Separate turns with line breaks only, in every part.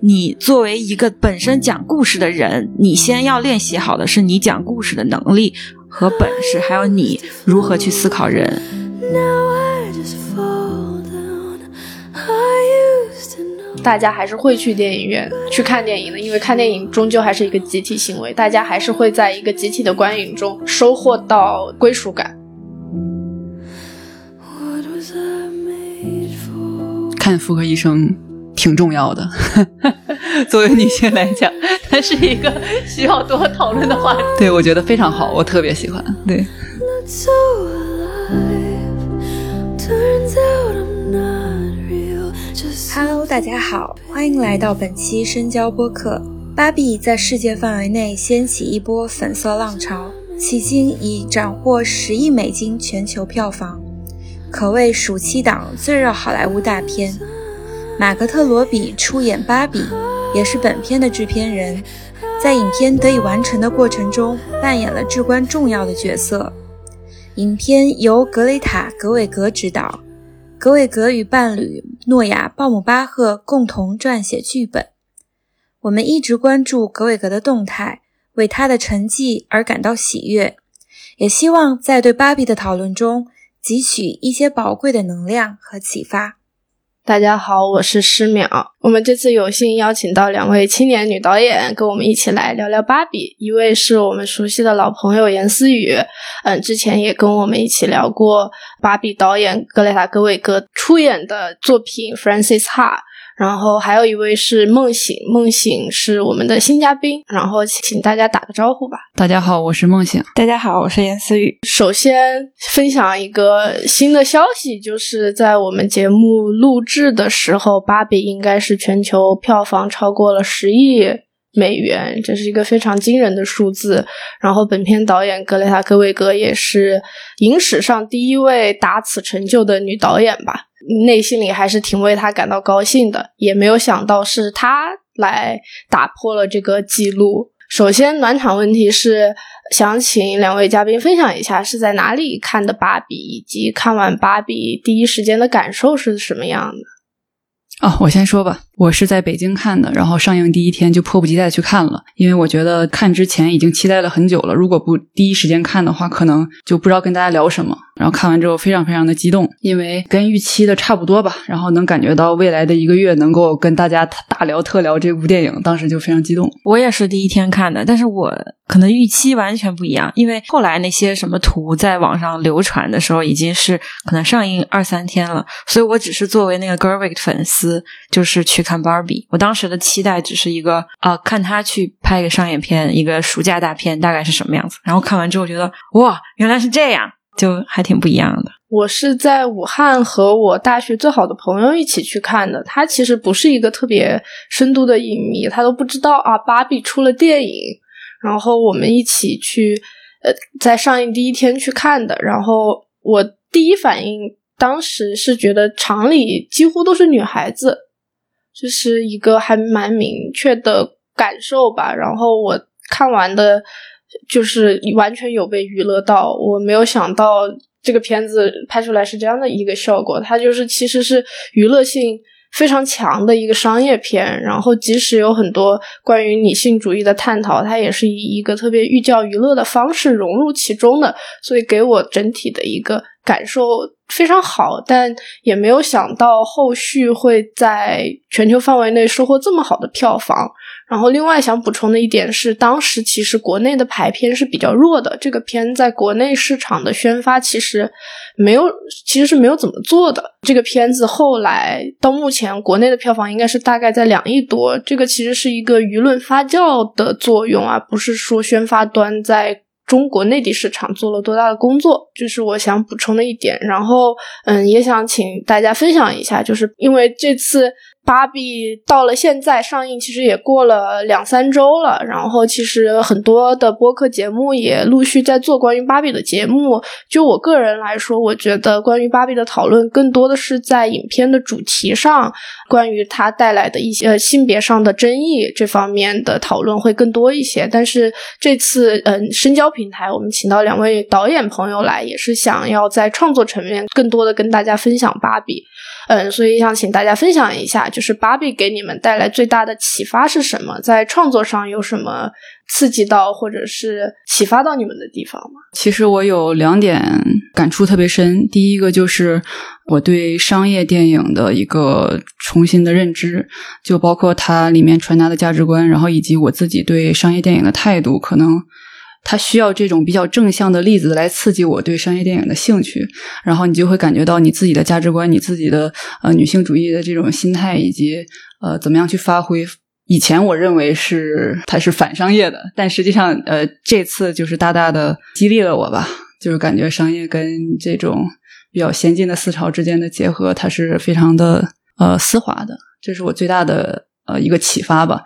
你作为一个本身讲故事的人，你先要练习好的是你讲故事的能力和本事，还有你如何去思考人。
大家还是会去电影院去看电影的，因为看电影终究还是一个集体行为，大家还是会在一个集体的观影中收获到归属感。
看妇科医生挺重要的，作为女性来讲，它是一个需要多讨论的话题。对，我觉得非常好，我特别喜欢。对。
Hello，大家好，欢迎来到本期深交播客。芭比在世界范围内掀起一波粉色浪潮，迄今已斩获十亿美金全球票房。可谓暑期档最热好莱坞大片。马格特·罗比出演芭比，也是本片的制片人，在影片得以完成的过程中扮演了至关重要的角色。影片由格雷塔·格韦格执导，格韦格与伴侣诺亚·鲍姆巴赫共同撰写剧本。我们一直关注格韦格的动态，为他的成绩而感到喜悦，也希望在对芭比的讨论中。汲取一些宝贵的能量和启发。
大家好，我是诗淼。我们这次有幸邀请到两位青年女导演，跟我们一起来聊聊芭比。一位是我们熟悉的老朋友严思雨，嗯，之前也跟我们一起聊过芭比导演格雷塔·格韦格出演的作品《Francis Ha》。然后还有一位是梦醒，梦醒是我们的新嘉宾，然后请大家打个招呼吧。
大家好，我是梦醒。
大家好，我是严思雨。
首先分享一个新的消息，就是在我们节目录制的时候，《芭比》应该是全球票房超过了十亿美元，这是一个非常惊人的数字。然后本片导演格雷塔·格维格也是影史上第一位达此成就的女导演吧。内心里还是挺为他感到高兴的，也没有想到是他来打破了这个记录。首先，暖场问题是想请两位嘉宾分享一下是在哪里看的《芭比》，以及看完《芭比》第一时间的感受是什么样的。
哦，我先说吧，我是在北京看的，然后上映第一天就迫不及待去看了，因为我觉得看之前已经期待了很久了，如果不第一时间看的话，可能就不知道跟大家聊什么。然后看完之后非常非常的激动，因为跟预期的差不多吧，然后能感觉到未来的一个月能够跟大家大聊特聊这部电影，当时就非常激动。
我也是第一天看的，但是我可能预期完全不一样，因为后来那些什么图在网上流传的时候，已经是可能上映二三天了，所以我只是作为那个 Gerwig 粉丝，就是去看 Barbie。我当时的期待只是一个啊，看他去拍一个商业片，一个暑假大片大概是什么样子。然后看完之后觉得哇，原来是这样。就还挺不一样的。
我是在武汉和我大学最好的朋友一起去看的。他其实不是一个特别深度的影迷，他都不知道啊，芭比出了电影。然后我们一起去，呃，在上映第一天去看的。然后我第一反应当时是觉得厂里几乎都是女孩子，这是一个还蛮明确的感受吧。然后我看完的。就是完全有被娱乐到，我没有想到这个片子拍出来是这样的一个效果。它就是其实是娱乐性非常强的一个商业片，然后即使有很多关于女性主义的探讨，它也是以一个特别寓教于乐的方式融入其中的，所以给我整体的一个感受非常好。但也没有想到后续会在全球范围内收获这么好的票房。然后，另外想补充的一点是，当时其实国内的排片是比较弱的，这个片在国内市场的宣发其实没有，其实是没有怎么做的。这个片子后来到目前国内的票房应该是大概在两亿多，这个其实是一个舆论发酵的作用啊，不是说宣发端在中国内地市场做了多大的工作，这是我想补充的一点。然后，嗯，也想请大家分享一下，就是因为这次。芭比到了现在上映，其实也过了两三周了。然后，其实很多的播客节目也陆续在做关于芭比的节目。就我个人来说，我觉得关于芭比的讨论更多的是在影片的主题上，关于它带来的一些性别上的争议这方面的讨论会更多一些。但是这次，嗯，深交平台我们请到两位导演朋友来，也是想要在创作层面更多的跟大家分享芭比。嗯，所以想请大家分享一下。就是芭比给你们带来最大的启发是什么？在创作上有什么刺激到或者是启发到你们的地方吗？
其实我有两点感触特别深，第一个就是我对商业电影的一个重新的认知，就包括它里面传达的价值观，然后以及我自己对商业电影的态度，可能。它需要这种比较正向的例子来刺激我对商业电影的兴趣，然后你就会感觉到你自己的价值观、你自己的呃女性主义的这种心态，以及呃怎么样去发挥。以前我认为是它是反商业的，但实际上呃这次就是大大的激励了我吧，就是感觉商业跟这种比较先进的思潮之间的结合，它是非常的呃丝滑的，这是我最大的呃一个启发吧。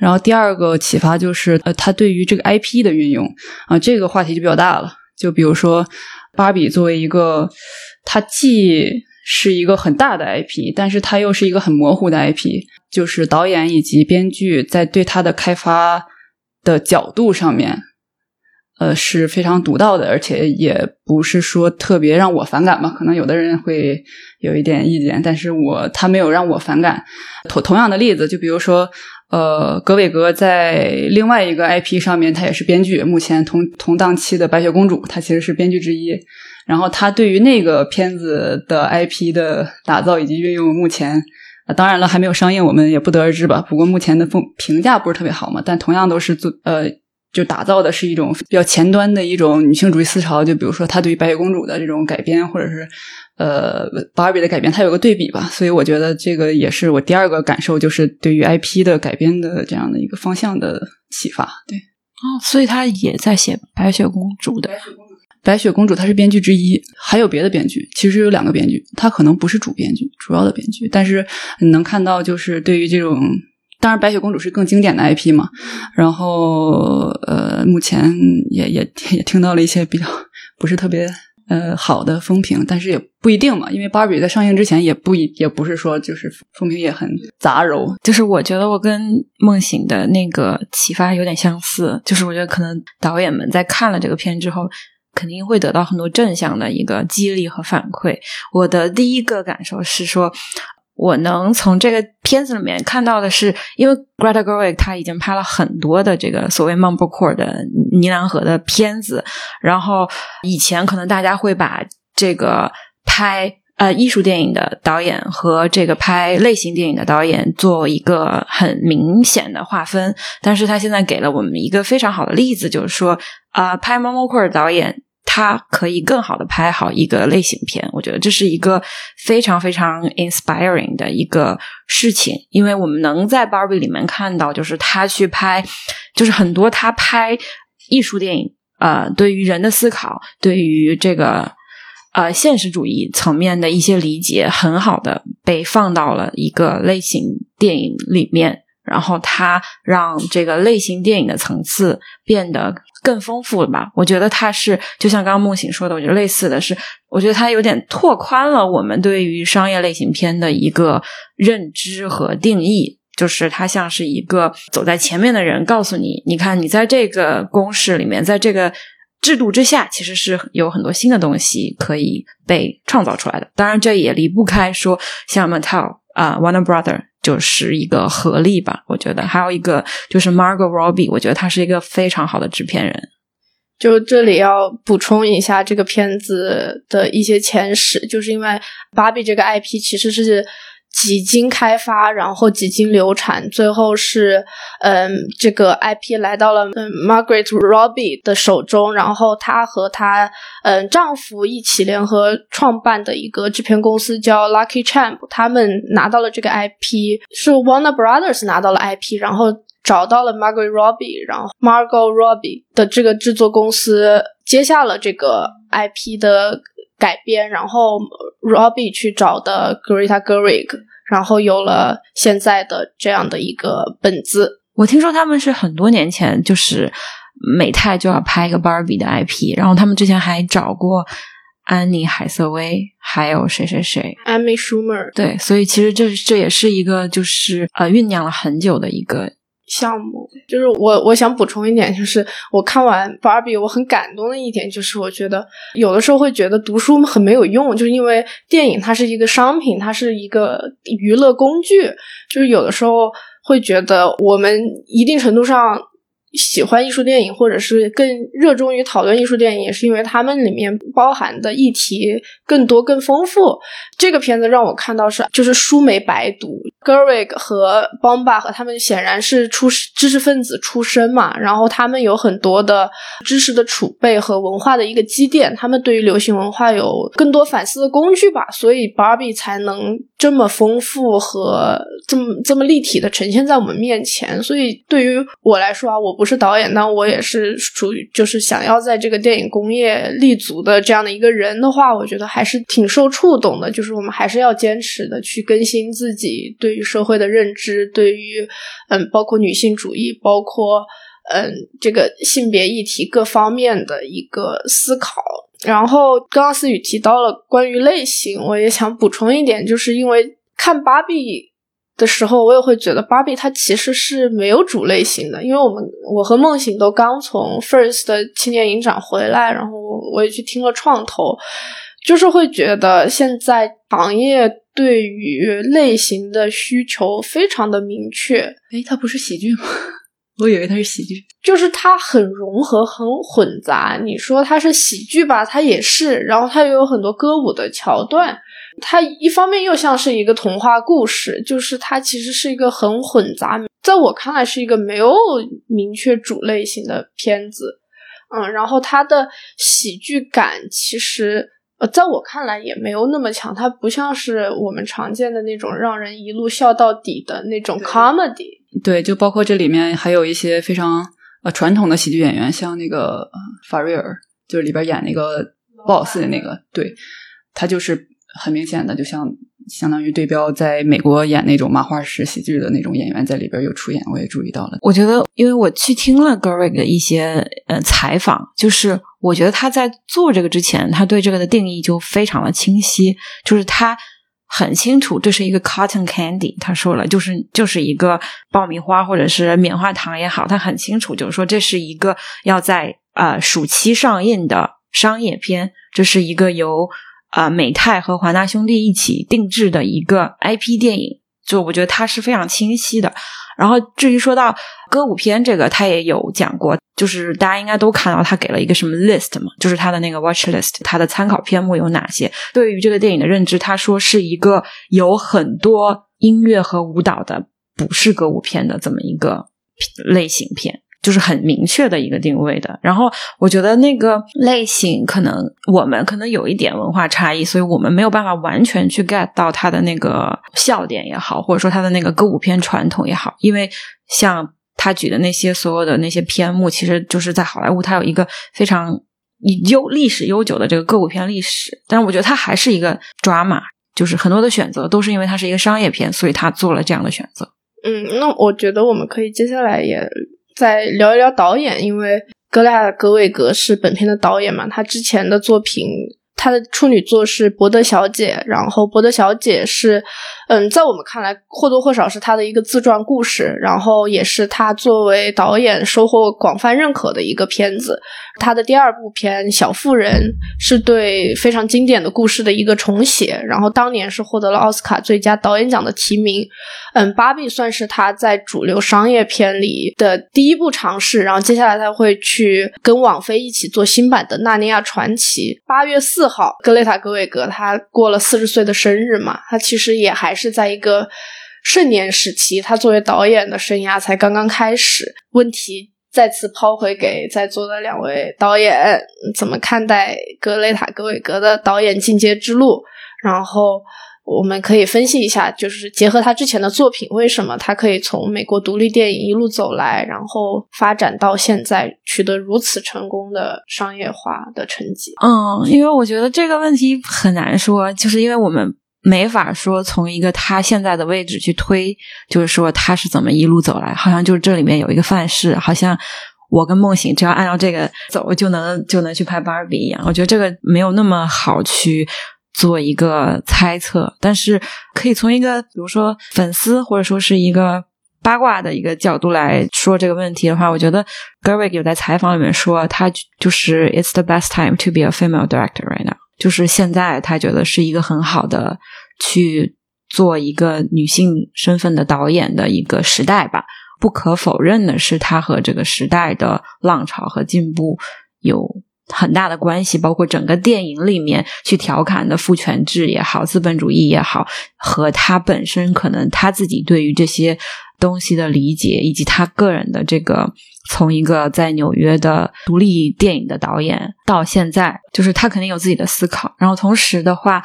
然后第二个启发就是，呃，他对于这个 IP 的运用啊，这个话题就比较大了。就比如说，芭比作为一个，它既是一个很大的 IP，但是它又是一个很模糊的 IP，就是导演以及编剧在对它的开发的角度上面。呃，是非常独到的，而且也不是说特别让我反感吧。可能有的人会有一点意见，但是我他没有让我反感。同同样的例子，就比如说，呃，格伟格在另外一个 IP 上面，他也是编剧。目前同同档期的《白雪公主》，他其实是编剧之一。然后他对于那个片子的 IP 的打造以及运用，目前当然了还没有上映，我们也不得而知吧。不过目前的风评价不是特别好嘛，但同样都是做呃。就打造的是一种比较前端的一种女性主义思潮，就比如说她对于白雪公主的这种改编，或者是呃芭比的改编，它有个对比吧。所以我觉得这个也是我第二个感受，就是对于 IP 的改编的这样的一个方向的启发。对，
哦，所以他也在写白雪公主的。
白雪公主她是编剧之一，还有别的编剧，其实有两个编剧，她可能不是主编剧，主要的编剧，但是你能看到，就是对于这种。当然，白雪公主是更经典的 IP 嘛。然后，呃，目前也也也听到了一些比较不是特别呃好的风评，但是也不一定嘛。因为芭比在上映之前也不一也不是说就是风评也很杂糅。
就是我觉得我跟梦醒的那个启发有点相似，就是我觉得可能导演们在看了这个片之后，肯定会得到很多正向的一个激励和反馈。我的第一个感受是说。我能从这个片子里面看到的是，因为 Greta Gerwig 他已经拍了很多的这个所谓 Mumblecore 的呢喃河的片子，然后以前可能大家会把这个拍呃艺术电影的导演和这个拍类型电影的导演做一个很明显的划分，但是他现在给了我们一个非常好的例子，就是说啊，拍 Mumblecore 导演。他可以更好的拍好一个类型片，我觉得这是一个非常非常 inspiring 的一个事情，因为我们能在 Barbie 里面看到，就是他去拍，就是很多他拍艺术电影，呃，对于人的思考，对于这个呃现实主义层面的一些理解，很好的被放到了一个类型电影里面。然后它让这个类型电影的层次变得更丰富了吧？我觉得它是就像刚刚梦醒说的，我觉得类似的是，我觉得它有点拓宽了我们对于商业类型片的一个认知和定义。就是它像是一个走在前面的人，告诉你，你看，你在这个公式里面，在这个制度之下，其实是有很多新的东西可以被创造出来的。当然，这也离不开说像 Mattel 啊，Warner Brother。就是一个合力吧，我觉得还有一个就是 Margot Robbie，我觉得他是一个非常好的制片人。
就这里要补充一下这个片子的一些前史，就是因为芭比这个 IP 其实是。几经开发，然后几经流产，最后是，嗯，这个 IP 来到了嗯 Margaret Robbie 的手中，然后她和她嗯丈夫一起联合创办的一个制片公司叫 Lucky Champ，他们拿到了这个 IP，是 Warner Brothers 拿到了 IP，然后找到了 Margaret Robbie，然后 Margot Robbie 的这个制作公司接下了这个 IP 的。改编，然后 Robbie 去找的 Greta Gerwig，然后有了现在的这样的一个本子。
我听说他们是很多年前就是美泰就要拍一个 Barbie 的 IP，然后他们之前还找过安妮海瑟薇，还有谁谁谁
，Amy Schumer。
对，所以其实这这也是一个就是呃酝酿了很久的一个。
项目。就是我我想补充一点，就是我看完《芭比》，我很感动的一点就是，我觉得有的时候会觉得读书很没有用，就是因为电影它是一个商品，它是一个娱乐工具，就是有的时候会觉得我们一定程度上。喜欢艺术电影，或者是更热衷于讨论艺术电影，也是因为他们里面包含的议题更多、更丰富。这个片子让我看到是，就是书没白读。Gerwig 和 Bomba 和他们显然是出知识分子出身嘛，然后他们有很多的知识的储备和文化的一个积淀，他们对于流行文化有更多反思的工具吧，所以 Barbie 才能这么丰富和这么这么立体的呈现在我们面前。所以对于我来说啊，我。不是导演，但我也是属于就是想要在这个电影工业立足的这样的一个人的话，我觉得还是挺受触动的。就是我们还是要坚持的去更新自己对于社会的认知，对于嗯，包括女性主义，包括嗯这个性别议题各方面的一个思考。然后刚刚思雨提到了关于类型，我也想补充一点，就是因为看芭比。的时候，我也会觉得芭比它其实是没有主类型的，因为我们我和梦醒都刚从 First 的青年影展回来，然后我也去听了创投，就是会觉得现在行业对于类型的需求非常的明确。
诶，它不是喜剧吗？我以为它是喜剧，
就是它很融合、很混杂。你说它是喜剧吧，它也是，然后它又有很多歌舞的桥段。它一方面又像是一个童话故事，就是它其实是一个很混杂，在我看来是一个没有明确主类型的片子，嗯，然后它的喜剧感其实呃，在我看来也没有那么强，它不像是我们常见的那种让人一路笑到底的那种 comedy。
对，就包括这里面还有一些非常呃传统的喜剧演员，像那个法瑞尔，就是里边演那个 boss 的那个，对他就是。很明显的，就像相当于对标在美国演那种麻花式喜剧的那种演员在里边有出演，我也注意到了。
我觉得，因为我去听了 Gerwig 的一些呃采访，就是我觉得他在做这个之前，他对这个的定义就非常的清晰，就是他很清楚这是一个 cotton candy，他说了，就是就是一个爆米花或者是棉花糖也好，他很清楚，就是说这是一个要在呃暑期上映的商业片，这是一个由。啊，美泰和华纳兄弟一起定制的一个 IP 电影，就我觉得它是非常清晰的。然后至于说到歌舞片这个，他也有讲过，就是大家应该都看到他给了一个什么 list 嘛，就是他的那个 watch list，他的参考片目有哪些？对于这个电影的认知，他说是一个有很多音乐和舞蹈的，不是歌舞片的这么一个类型片。就是很明确的一个定位的，然后我觉得那个类型可能我们可能有一点文化差异，所以我们没有办法完全去 get 到它的那个笑点也好，或者说它的那个歌舞片传统也好，因为像他举的那些所有的那些篇目，其实就是在好莱坞它有一个非常悠历史悠久的这个歌舞片历史，但是我觉得它还是一个 drama，就是很多的选择都是因为它是一个商业片，所以他做了这样的选择。
嗯，那我觉得我们可以接下来也。再聊一聊导演，因为格拉格韦格是本片的导演嘛，他之前的作品。他的处女作是《伯德小姐》，然后《伯德小姐》是，嗯，在我们看来或多或少是他的一个自传故事，然后也是他作为导演收获广泛认可的一个片子。他的第二部片《小妇人》是对非常经典的故事的一个重写，然后当年是获得了奥斯卡最佳导演奖的提名。嗯，《芭比》算是他在主流商业片里的第一部尝试，然后接下来他会去跟网飞一起做新版的《纳尼亚传奇》。八月四。号，格雷塔·格韦格，他过了四十岁的生日嘛，他其实也还是在一个盛年时期，他作为导演的生涯才刚刚开始。问题再次抛回给在座的两位导演，怎么看待格雷塔·格韦格的导演进阶之路？然后。我们可以分析一下，就是结合他之前的作品，为什么他可以从美国独立电影一路走来，然后发展到现在，取得如此成功的商业化的成绩？
嗯，因为我觉得这个问题很难说，就是因为我们没法说从一个他现在的位置去推，就是说他是怎么一路走来，好像就是这里面有一个范式，好像我跟梦醒只要按照这个走就能就能去拍芭比一样。我觉得这个没有那么好去。做一个猜测，但是可以从一个比如说粉丝或者说是一个八卦的一个角度来说这个问题的话，我觉得 Gerwig 有在采访里面说，他就是 It's the best time to be a female director right now，就是现在他觉得是一个很好的去做一个女性身份的导演的一个时代吧。不可否认的是，他和这个时代的浪潮和进步有很大的关系，包括整个电影里面去调侃的父权制也好，资本主义也好，和他本身可能他自己对于这些东西的理解，以及他个人的这个从一个在纽约的独立电影的导演到现在，就是他肯定有自己的思考。然后同时的话。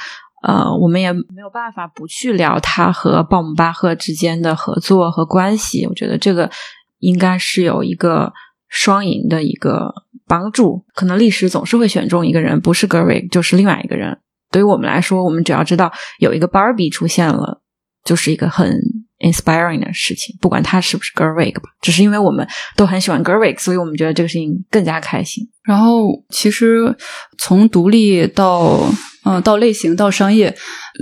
呃，我们也没有办法不去聊他和鲍姆巴赫之间的合作和关系。我觉得这个应该是有一个双赢的一个帮助。可能历史总是会选中一个人，不是 Gerwig 就是另外一个人。对于我们来说，我们只要知道有一个 Barbie 出现了，就是一个很 inspiring 的事情。不管他是不是 Gerwig 吧，只是因为我们都很喜欢 Gerwig，所以我们觉得这个事情更加开心。
然后，其实从独立到嗯，到类型到商业，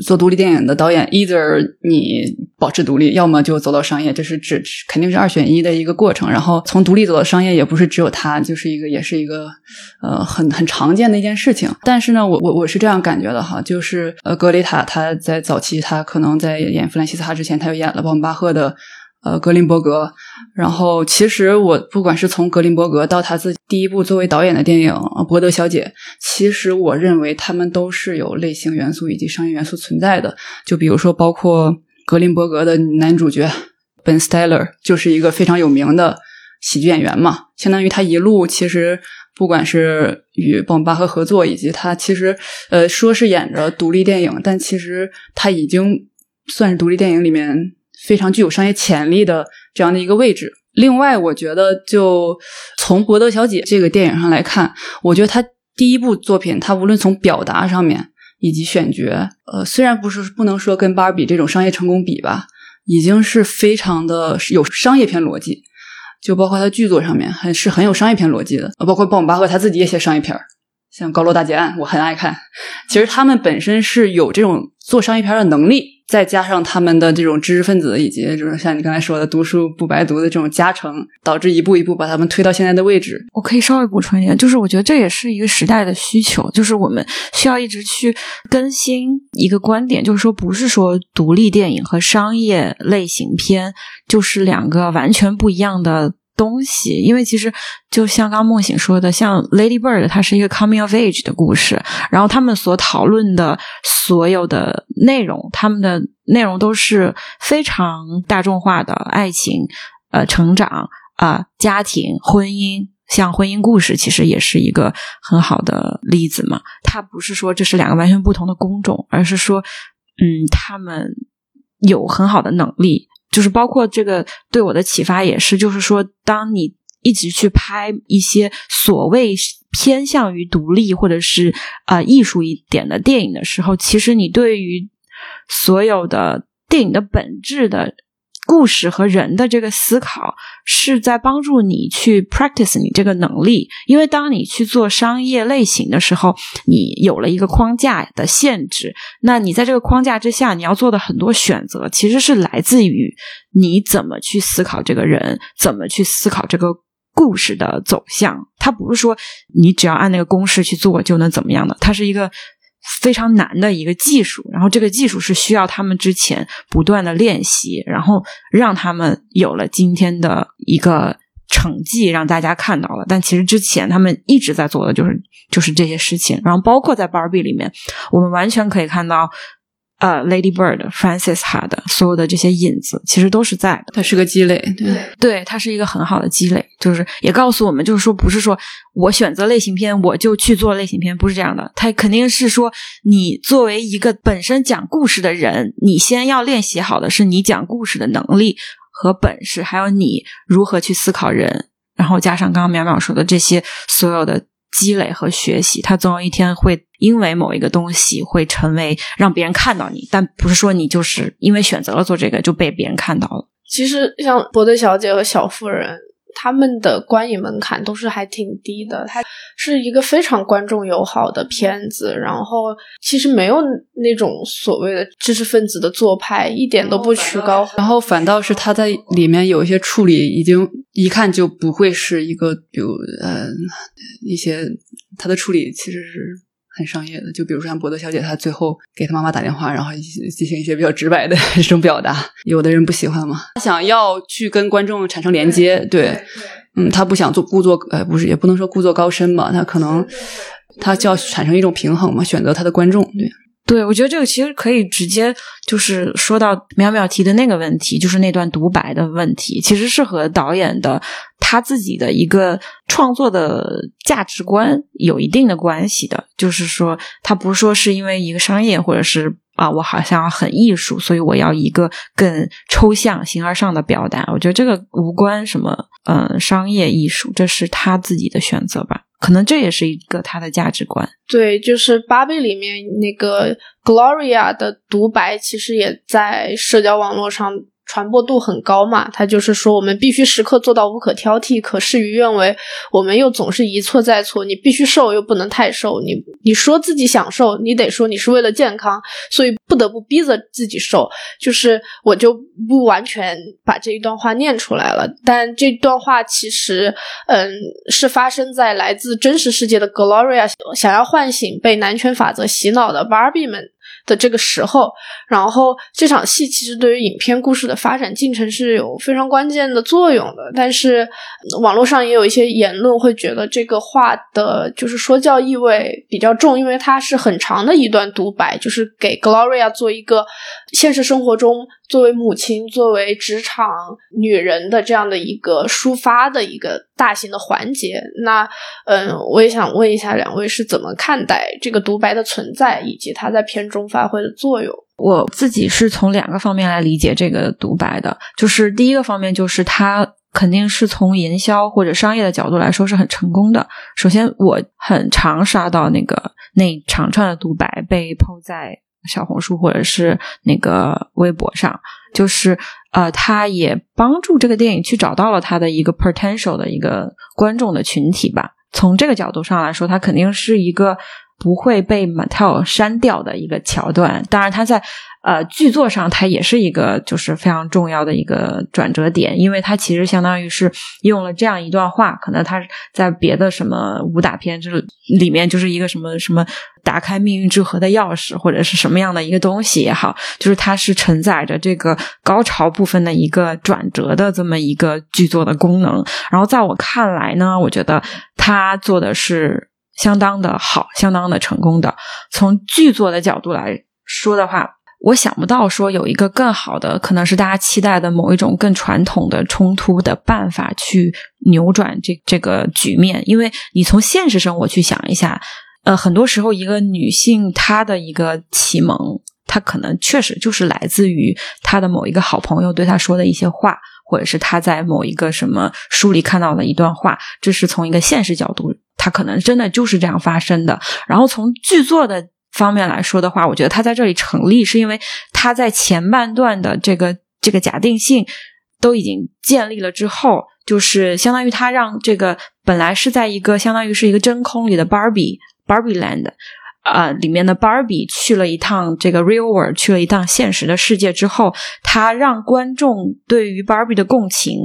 做独立电影的导演，either 你保持独立，要么就走到商业，这是指肯定是二选一的一个过程。然后从独立走到商业，也不是只有他，就是一个也是一个呃很很常见的一件事情。但是呢，我我我是这样感觉的哈，就是呃格雷塔他在早期他可能在演弗兰西斯哈之前，他又演了鲍姆巴赫的。呃，格林伯格。然后，其实我不管是从格林伯格到他自己第一部作为导演的电影《伯德小姐》，其实我认为他们都是有类型元素以及商业元素存在的。就比如说，包括格林伯格的男主角 Ben Stiller，就是一个非常有名的喜剧演员嘛。相当于他一路其实不管是与鲍姆巴赫合作，以及他其实呃说是演着独立电影，但其实他已经算是独立电影里面。非常具有商业潜力的这样的一个位置。另外，我觉得就从《伯德小姐》这个电影上来看，我觉得她第一部作品，她无论从表达上面以及选角，呃，虽然不是不能说跟芭比这种商业成功比吧，已经是非常的有商业片逻辑。就包括他剧作上面，很是很有商业片逻辑的。包括鲍姆巴赫他自己也写商业片儿像《高楼大劫案》，我很爱看。其实他们本身是有这种做商业片的能力。再加上他们的这种知识分子，以及这种像你刚才说的读书不白读的这种加成，导致一步一步把他们推到现在的位置。
我可以稍微补充一点，就是我觉得这也是一个时代的需求，就是我们需要一直去更新一个观点，就是说不是说独立电影和商业类型片就是两个完全不一样的。东西，因为其实就像刚梦醒说的，像《Lady Bird》，它是一个 coming of age 的故事，然后他们所讨论的所有的内容，他们的内容都是非常大众化的爱情、呃，成长啊，家庭、婚姻，像婚姻故事，其实也是一个很好的例子嘛。它不是说这是两个完全不同的工种，而是说，嗯，他们有很好的能力。就是包括这个对我的启发也是，就是说，当你一直去拍一些所谓偏向于独立或者是呃艺术一点的电影的时候，其实你对于所有的电影的本质的。故事和人的这个思考是在帮助你去 practice 你这个能力，因为当你去做商业类型的时候，你有了一个框架的限制，那你在这个框架之下，你要做的很多选择，其实是来自于你怎么去思考这个人，怎么去思考这个故事的走向。它不是说你只要按那个公式去做就能怎么样的，它是一个。非常难的一个技术，然后这个技术是需要他们之前不断的练习，然后让他们有了今天的一个成绩，让大家看到了。但其实之前他们一直在做的就是就是这些事情，然后包括在 Barbie 里面，我们完全可以看到。呃，Lady Bird、Francis had 所有的这些引子，其实都是在的。
它是个积累，对，
对，它是一个很好的积累，就是也告诉我们，就是说，不是说我选择类型片，我就去做类型片，不是这样的。它肯定是说，你作为一个本身讲故事的人，你先要练习好的是你讲故事的能力和本事，还有你如何去思考人，然后加上刚刚淼淼说的这些所有的。积累和学习，他总有一天会因为某一个东西会成为让别人看到你，但不是说你就是因为选择了做这个就被别人看到了。
其实像《伯德小姐》和《小妇人》他们的观影门槛都是还挺低的。它是一个非常观众友好的片子，然后其实没有那种所谓的知识分子的做派，一点都不曲高。
然后反倒是他在里面有一些处理，已经一看就不会是一个，比如呃一些他的处理其实是。很商业的，就比如说像博德小姐，她最后给她妈妈打电话，然后进行一些比较直白的 这种表达，有的人不喜欢嘛，想要去跟观众产生连接，对，嗯，他不想做故作，呃，不是，也不能说故作高深吧，他可能他就要产生一种平衡嘛，选择他的观众，对。
对，我觉得这个其实可以直接就是说到淼淼提的那个问题，就是那段独白的问题，其实是和导演的他自己的一个创作的价值观有一定的关系的。就是说，他不是说是因为一个商业，或者是啊，我好像很艺术，所以我要一个更抽象、形而上的表达。我觉得这个无关什么，嗯，商业艺术，这是他自己的选择吧。可能这也是一个他的价值观。
对，就是《芭比》里面那个 Gloria 的独白，其实也在社交网络上。传播度很高嘛，他就是说我们必须时刻做到无可挑剔，可事与愿违。我们又总是一错再错。你必须瘦，又不能太瘦。你你说自己想瘦，你得说你是为了健康，所以不得不逼着自己瘦。就是我就不完全把这一段话念出来了，但这段话其实，嗯，是发生在来自真实世界的 Gloria 想要唤醒被男权法则洗脑的 Barbie 们。的这个时候，然后这场戏其实对于影片故事的发展进程是有非常关键的作用的。但是网络上也有一些言论会觉得这个话的就是说教意味比较重，因为它是很长的一段独白，就是给 Gloria 做一个现实生活中作为母亲、作为职场女人的这样的一个抒发的一个大型的环节。那嗯，我也想问一下两位是怎么看待这个独白的存在，以及它在片中。发挥的作用，
我自己是从两个方面来理解这个独白的。就是第一个方面，就是它肯定是从营销或者商业的角度来说是很成功的。首先，我很常刷到那个那长串的独白被抛在小红书或者是那个微博上，就是呃，它也帮助这个电影去找到了它的一个 potential 的一个观众的群体吧。从这个角度上来说，它肯定是一个。不会被 Mattel 删掉的一个桥段，当然，它在呃剧作上，它也是一个就是非常重要的一个转折点，因为它其实相当于是用了这样一段话，可能它在别的什么武打片就是里面就是一个什么什么打开命运之河的钥匙，或者是什么样的一个东西也好，就是它是承载着这个高潮部分的一个转折的这么一个剧作的功能。然后在我看来呢，我觉得他做的是。相当的好，相当的成功的。从剧作的角度来说的话，我想不到说有一个更好的，可能是大家期待的某一种更传统的冲突的办法去扭转这这个局面。因为你从现实生活去想一下，呃，很多时候一个女性她的一个启蒙，她可能确实就是来自于她的某一个好朋友对她说的一些话。或者是他在某一个什么书里看到的一段话，这是从一个现实角度，他可能真的就是这样发生的。然后从剧作的方面来说的话，我觉得他在这里成立，是因为他在前半段的这个这个假定性都已经建立了之后，就是相当于他让这个本来是在一个相当于是一个真空里的 Barbie Barbie Land。啊，里面的 Barbie 去了一趟这个 real world，去了一趟现实的世界之后，他让观众对于 Barbie 的共情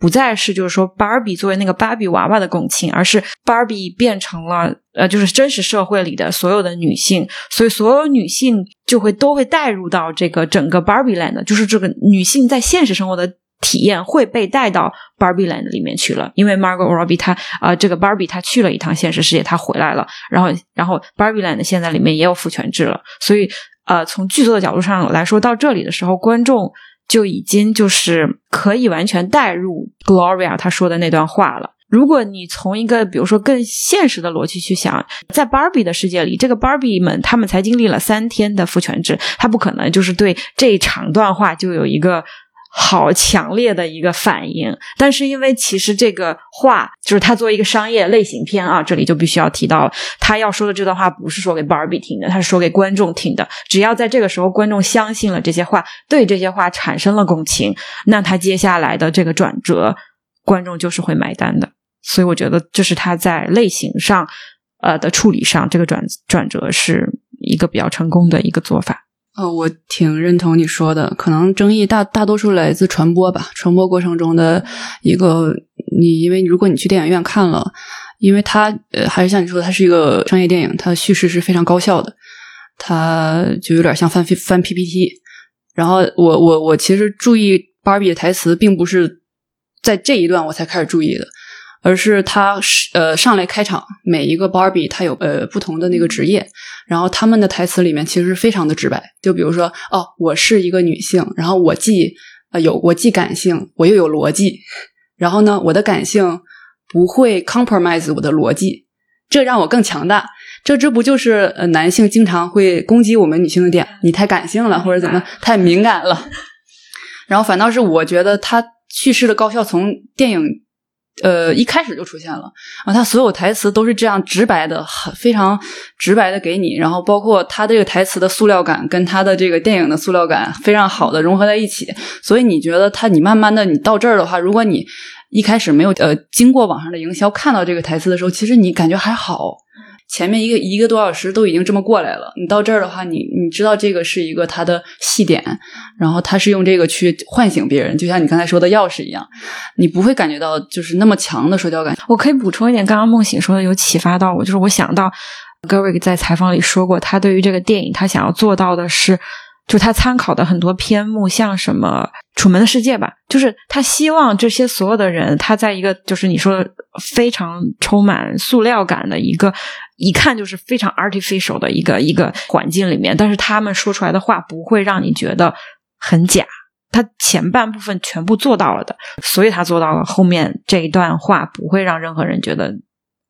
不再是就是说 Barbie 作为那个芭比娃娃的共情，而是 Barbie 变成了呃，就是真实社会里的所有的女性，所以所有女性就会都会带入到这个整个 Barbie land，就是这个女性在现实生活的。体验会被带到 Barbie Land 里面去了，因为 Margot Robbie 她啊，这个 Barbie 她去了一趟现实世界，她回来了，然后然后 Barbie Land 现在里面也有父权制了，所以呃，从剧作的角度上来说，到这里的时候，观众就已经就是可以完全代入 Gloria 她说的那段话了。如果你从一个比如说更现实的逻辑去想，在 Barbie 的世界里，这个 Barbie 们他们才经历了三天的父权制，他不可能就是对这一长段话就有一个。好强烈的一个反应，但是因为其实这个话就是他作为一个商业类型片啊，这里就必须要提到，他要说的这段话不是说给 Barbie 听的，他是说给观众听的。只要在这个时候观众相信了这些话，对这些话产生了共情，那他接下来的这个转折观众就是会买单的。所以我觉得这是他在类型上呃的处理上，这个转转折是一个比较成功的一个做法。
哦，我挺认同你说的，可能争议大大多数来自传播吧，传播过程中的一个你，因为如果你去电影院看了，因为它呃还是像你说的，它是一个商业电影，它叙事是非常高效的，它就有点像翻翻 PPT。然后我我我其实注意芭比的台词，并不是在这一段我才开始注意的。而是他是呃上来开场，每一个 Barbie 他有呃不同的那个职业，然后他们的台词里面其实非常的直白，就比如说哦，我是一个女性，然后我既呃有我既感性，我又有逻辑，然后呢，我的感性不会 compromise 我的逻辑，这让我更强大。这这不就是呃男性经常会攻击我们女性的点？你太感性了，或者怎么太敏感了？然后反倒是我觉得他叙事的高效从电影。呃，一开始就出现了啊！他所有台词都是这样直白的，很非常直白的给你，然后包括他这个台词的塑料感跟他的这个电影的塑料感非常好的融合在一起，所以你觉得他，你慢慢的你到这儿的话，如果你一开始没有呃经过网上的营销看到这个台词的时候，其实你感觉还好。前面一个一个多小时都已经这么过来了，你到这儿的话，你你知道这个是一个他的细点，然后他是用这个去唤醒别人，就像你刚才说的钥匙一样，你不会感觉到就是那么强的社交感。
我可以补充一点，刚刚梦醒说的有启发到我，就是我想到 Gerry 在采访里说过，他对于这个电影他想要做到的是。就他参考的很多篇目，像什么《楚门的世界》吧，就是他希望这些所有的人，他在一个就是你说非常充满塑料感的一个，一看就是非常 artificial 的一个一个环境里面，但是他们说出来的话不会让你觉得很假。他前半部分全部做到了的，所以他做到了后面这一段话不会让任何人觉得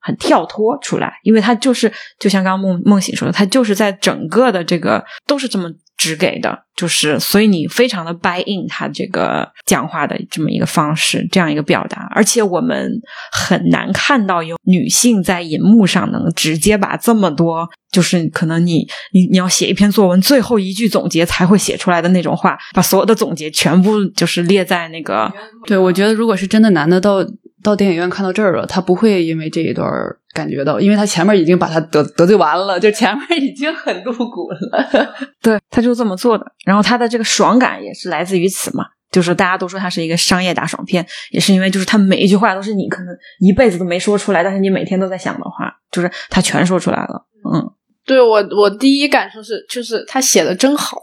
很跳脱出来，因为他就是就像刚刚梦梦醒说的，他就是在整个的这个都是这么。只给的，就是所以你非常的 buy in 他这个讲话的这么一个方式，这样一个表达，而且我们很难看到有女性在荧幕上能直接把这么多，就是可能你你你要写一篇作文，最后一句总结才会写出来的那种话，把所有的总结全部就是列在那个。
对，我觉得如果是真的男的到到电影院看到这儿了，他不会因为这一段感觉到，因为他前面已经把他得得罪完了，就前面已经很露骨了。
对，他就这么做的。然后他的这个爽感也是来自于此嘛，就是大家都说他是一个商业大爽片，也是因为就是他每一句话都是你可能一辈子都没说出来，但是你每天都在想的话，就是他全说出来了。嗯，
对我我第一感受是，就是他写的真好，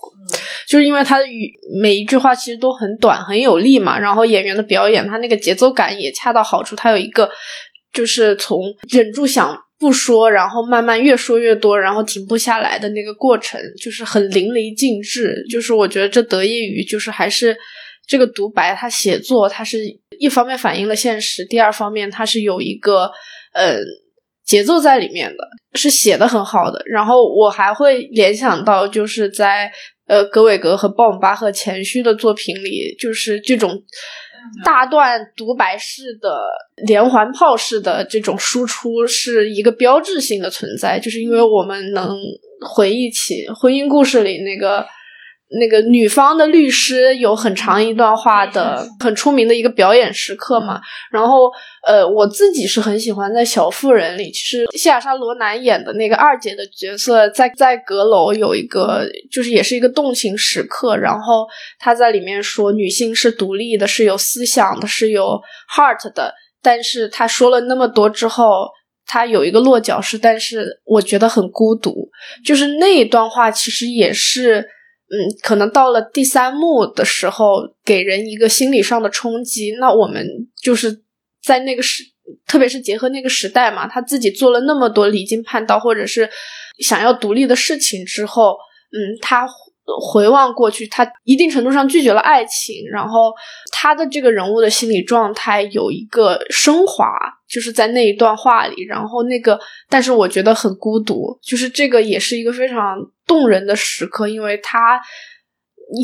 就是因为他的语每一句话其实都很短很有力嘛，然后演员的表演他那个节奏感也恰到好处，他有一个。就是从忍住想不说，然后慢慢越说越多，然后停不下来的那个过程，就是很淋漓尽致。就是我觉得这得益于，就是还是这个独白，他写作，他是一方面反映了现实，第二方面他是有一个呃节奏在里面的，是写的很好的。然后我还会联想到，就是在呃格韦格和鲍姆巴赫前序的作品里，就是这种。大段独白式的连环炮式的这种输出是一个标志性的存在，就是因为我们能回忆起婚姻故事里那个。那个女方的律师有很长一段话的很出名的一个表演时刻嘛，然后呃，我自己是很喜欢在《小妇人》里，其实西尔莎罗南演的那个二姐的角色，在在阁楼有一个就是也是一个动情时刻，然后她在里面说女性是独立的，是有思想的，是有 heart 的，但是她说了那么多之后，她有一个落脚式，但是我觉得很孤独，就是那一段话其实也是。嗯，可能到了第三幕的时候，给人一个心理上的冲击。那我们就是在那个时，特别是结合那个时代嘛，他自己做了那么多离经叛道或者是想要独立的事情之后，嗯，他回望过去，他一定程度上拒绝了爱情，然后他的这个人物的心理状态有一个升华，就是在那一段话里，然后那个，但是我觉得很孤独，就是这个也是一个非常。动人的时刻，因为他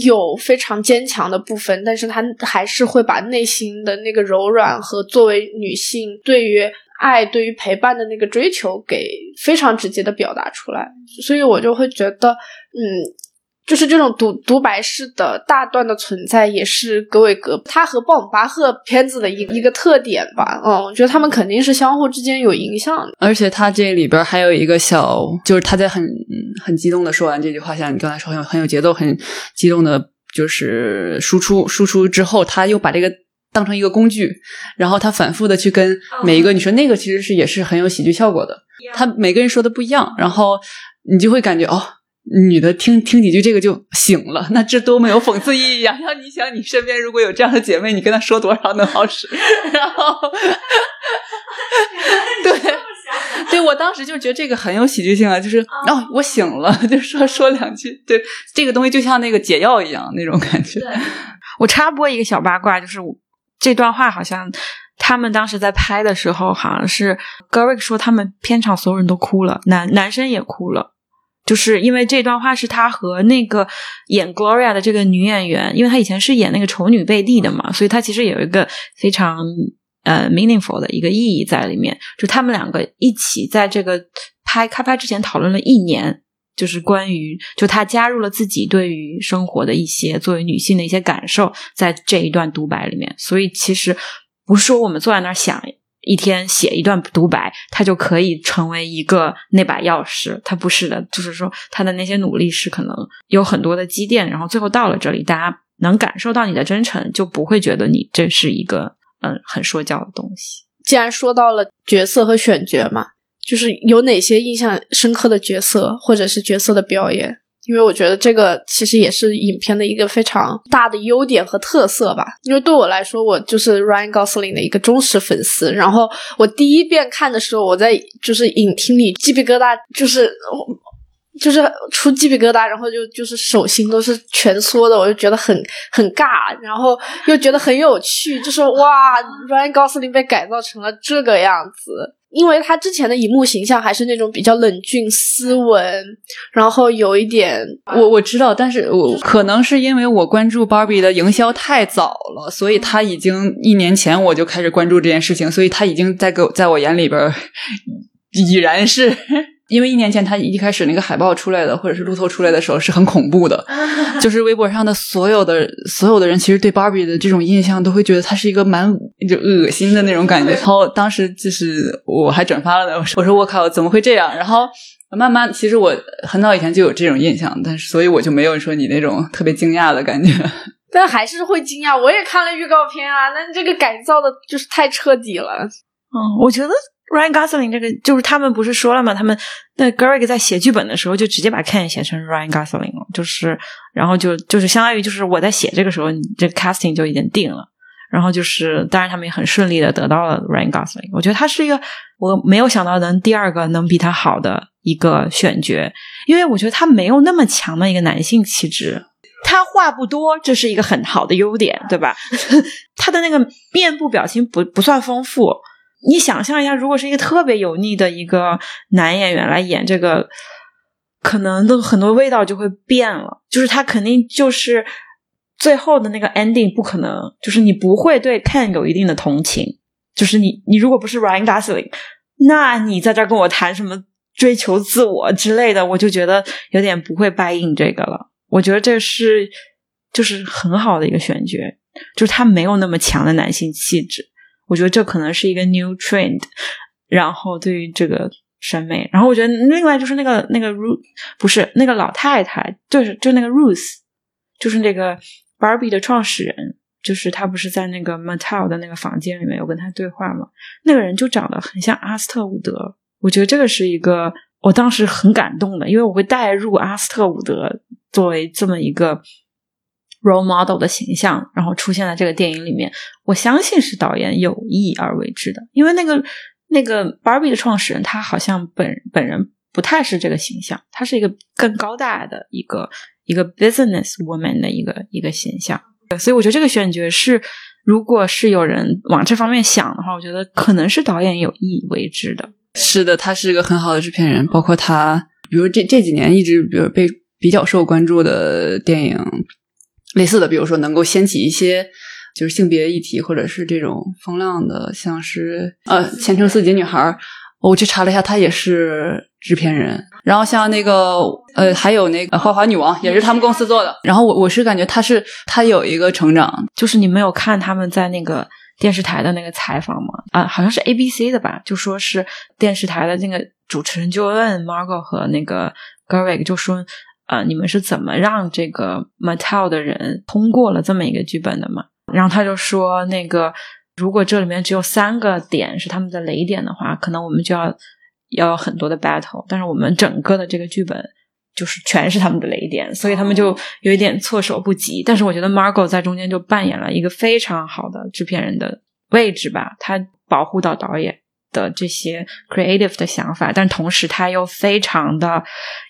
有非常坚强的部分，但是他还是会把内心的那个柔软和作为女性对于爱、对于陪伴的那个追求给非常直接的表达出来。所以我就会觉得，嗯，就是这种独独白式的大段的存在，也是格韦格他和鲍姆巴赫片子的一一个特点吧。嗯，我觉得他们肯定是相互之间有影响的。
而且他这里边还有一个小，就是他在很很激动的说完这句话，像你刚才说很有很有节奏、很激动的，就是输出输出之后，他又把这个当成一个工具，然后他反复的去跟每一个你说，那个其实是也是很有喜剧效果的。他每个人说的不一样，然后你就会感觉哦。女的听听几句这个就醒了，那这多么有讽刺意义呀！要你想，你身边如果有这样的姐妹，你跟她说多少能好使？然后，对，对我当时就觉得这个很有喜剧性啊，就是哦，我醒了，就说说两句，对，这个东西就像那个解药一样那种感觉。
我插播一个小八卦，就是这段话好像他们当时在拍的时候，好像是 Gerrick 说他们片场所有人都哭了，男男生也哭了。就是因为这段话是他和那个演 Gloria 的这个女演员，因为她以前是演那个丑女贝蒂的嘛，所以她其实有一个非常呃 meaningful 的一个意义在里面。就他们两个一起在这个拍开拍之前讨论了一年，就是关于就她加入了自己对于生活的一些作为女性的一些感受，在这一段独白里面。所以其实不是说我们坐在那儿想。一天写一段独白，他就可以成为一个那把钥匙。他不是的，就是说他的那些努力是可能有很多的积淀，然后最后到了这里，大家能感受到你的真诚，就不会觉得你这是一个嗯很说教的东西。
既然说到了角色和选角嘛，就是有哪些印象深刻的角色，或者是角色的表演？因为我觉得这个其实也是影片的一个非常大的优点和特色吧。因为对我来说，我就是 Ryan Gosling 的一个忠实粉丝。然后我第一遍看的时候，我在就是影厅里鸡皮疙瘩，就是就是出鸡皮疙瘩，然后就就是手心都是蜷缩的，我就觉得很很尬，然后又觉得很有趣，就是哇，Ryan Gosling 被改造成了这个样子。因为他之前的荧幕形象还是那种比较冷峻、斯文，然后有一点，
我我知道，但是我可能是因为我关注 Barbie 的营销太早了，所以他已经一年前我就开始关注这件事情，所以他已经在给我在我眼里边已然是。因为一年前他一开始那个海报出来的，或者是路透出来的时候是很恐怖的，就是微博上的所有的所有的人，其实对 Barbie 的这种印象都会觉得他是一个蛮就恶心的那种感觉。然后当时就是我还转发了呢，我说我说我靠，怎么会这样？然后慢慢，其实我很早以前就有这种印象，但是所以我就没有说你那种特别惊讶的感觉。
但还是会惊讶，我也看了预告片啊，那这个改造的就是太彻底了。
嗯，我觉得。Ryan Gosling 这个就是他们不是说了吗？他们那 Greg 在写剧本的时候就直接把 Ken 写成 Ryan Gosling 了，就是然后就就是相当于就是我在写这个时候，这个 casting 就已经定了。然后就是当然他们也很顺利的得到了 Ryan Gosling。我觉得他是一个我没有想到能第二个能比他好的一个选角，因为我觉得他没有那么强的一个男性气质，他话不多，这是一个很好的优点，对吧？他的那个面部表情不不算丰富。你想象一下，如果是一个特别油腻的一个男演员来演这个，可能的很多味道就会变了。就是他肯定就是最后的那个 ending 不可能，就是你不会对 Ken 有一定的同情。就是你，你如果不是 Ryan Gosling，那你在这跟我谈什么追求自我之类的，我就觉得有点不会 buy in 这个了。我觉得这是就是很好的一个选角，就是他没有那么强的男性气质。我觉得这可能是一个 new trend，然后对于这个审美，然后我觉得另外就是那个那个 Ruth 不是那个老太太，就是就那个 Ruth，就是那个 Barbie 的创始人，就是他不是在那个 Mattel 的那个房间里面有跟他对话吗？那个人就长得很像阿斯特伍德，我觉得这个是一个我当时很感动的，因为我会带入阿斯特伍德作为这么一个。Role model 的形象，然后出现在这个电影里面，我相信是导演有意而为之的，因为那个那个 Barbie 的创始人，他好像本本人不太是这个形象，他是一个更高大的一个一个 business woman 的一个一个形象，所以我觉得这个选角是，如果是有人往这方面想的话，我觉得可能是导演有意为之的。
是的，他是一个很好的制片人，包括他，比如这这几年一直比如被比较受关注的电影。类似的，比如说能够掀起一些就是性别议题，或者是这种风浪的，像是呃《前程似锦女孩》，我去查了一下，她也是制片人。然后像那个呃，还有那个《花花女王》也是他们公司做的。然后我我是感觉她是她有一个成长，
就是你没有看他们在那个电视台的那个采访吗？啊，好像是 A B C 的吧，就说是电视台的那个主持人就问 Margot 和那个 Gerwig 就说，呃，你们是怎么让这个 Mattel 的人通过了这么一个剧本的嘛？然后他就说，那个如果这里面只有三个点是他们的雷点的话，可能我们就要。要有很多的 battle，但是我们整个的这个剧本就是全是他们的雷点，所以他们就有一点措手不及。但是我觉得 Margot 在中间就扮演了一个非常好的制片人的位置吧，他保护到导演。的这些 creative 的想法，但同时他又非常的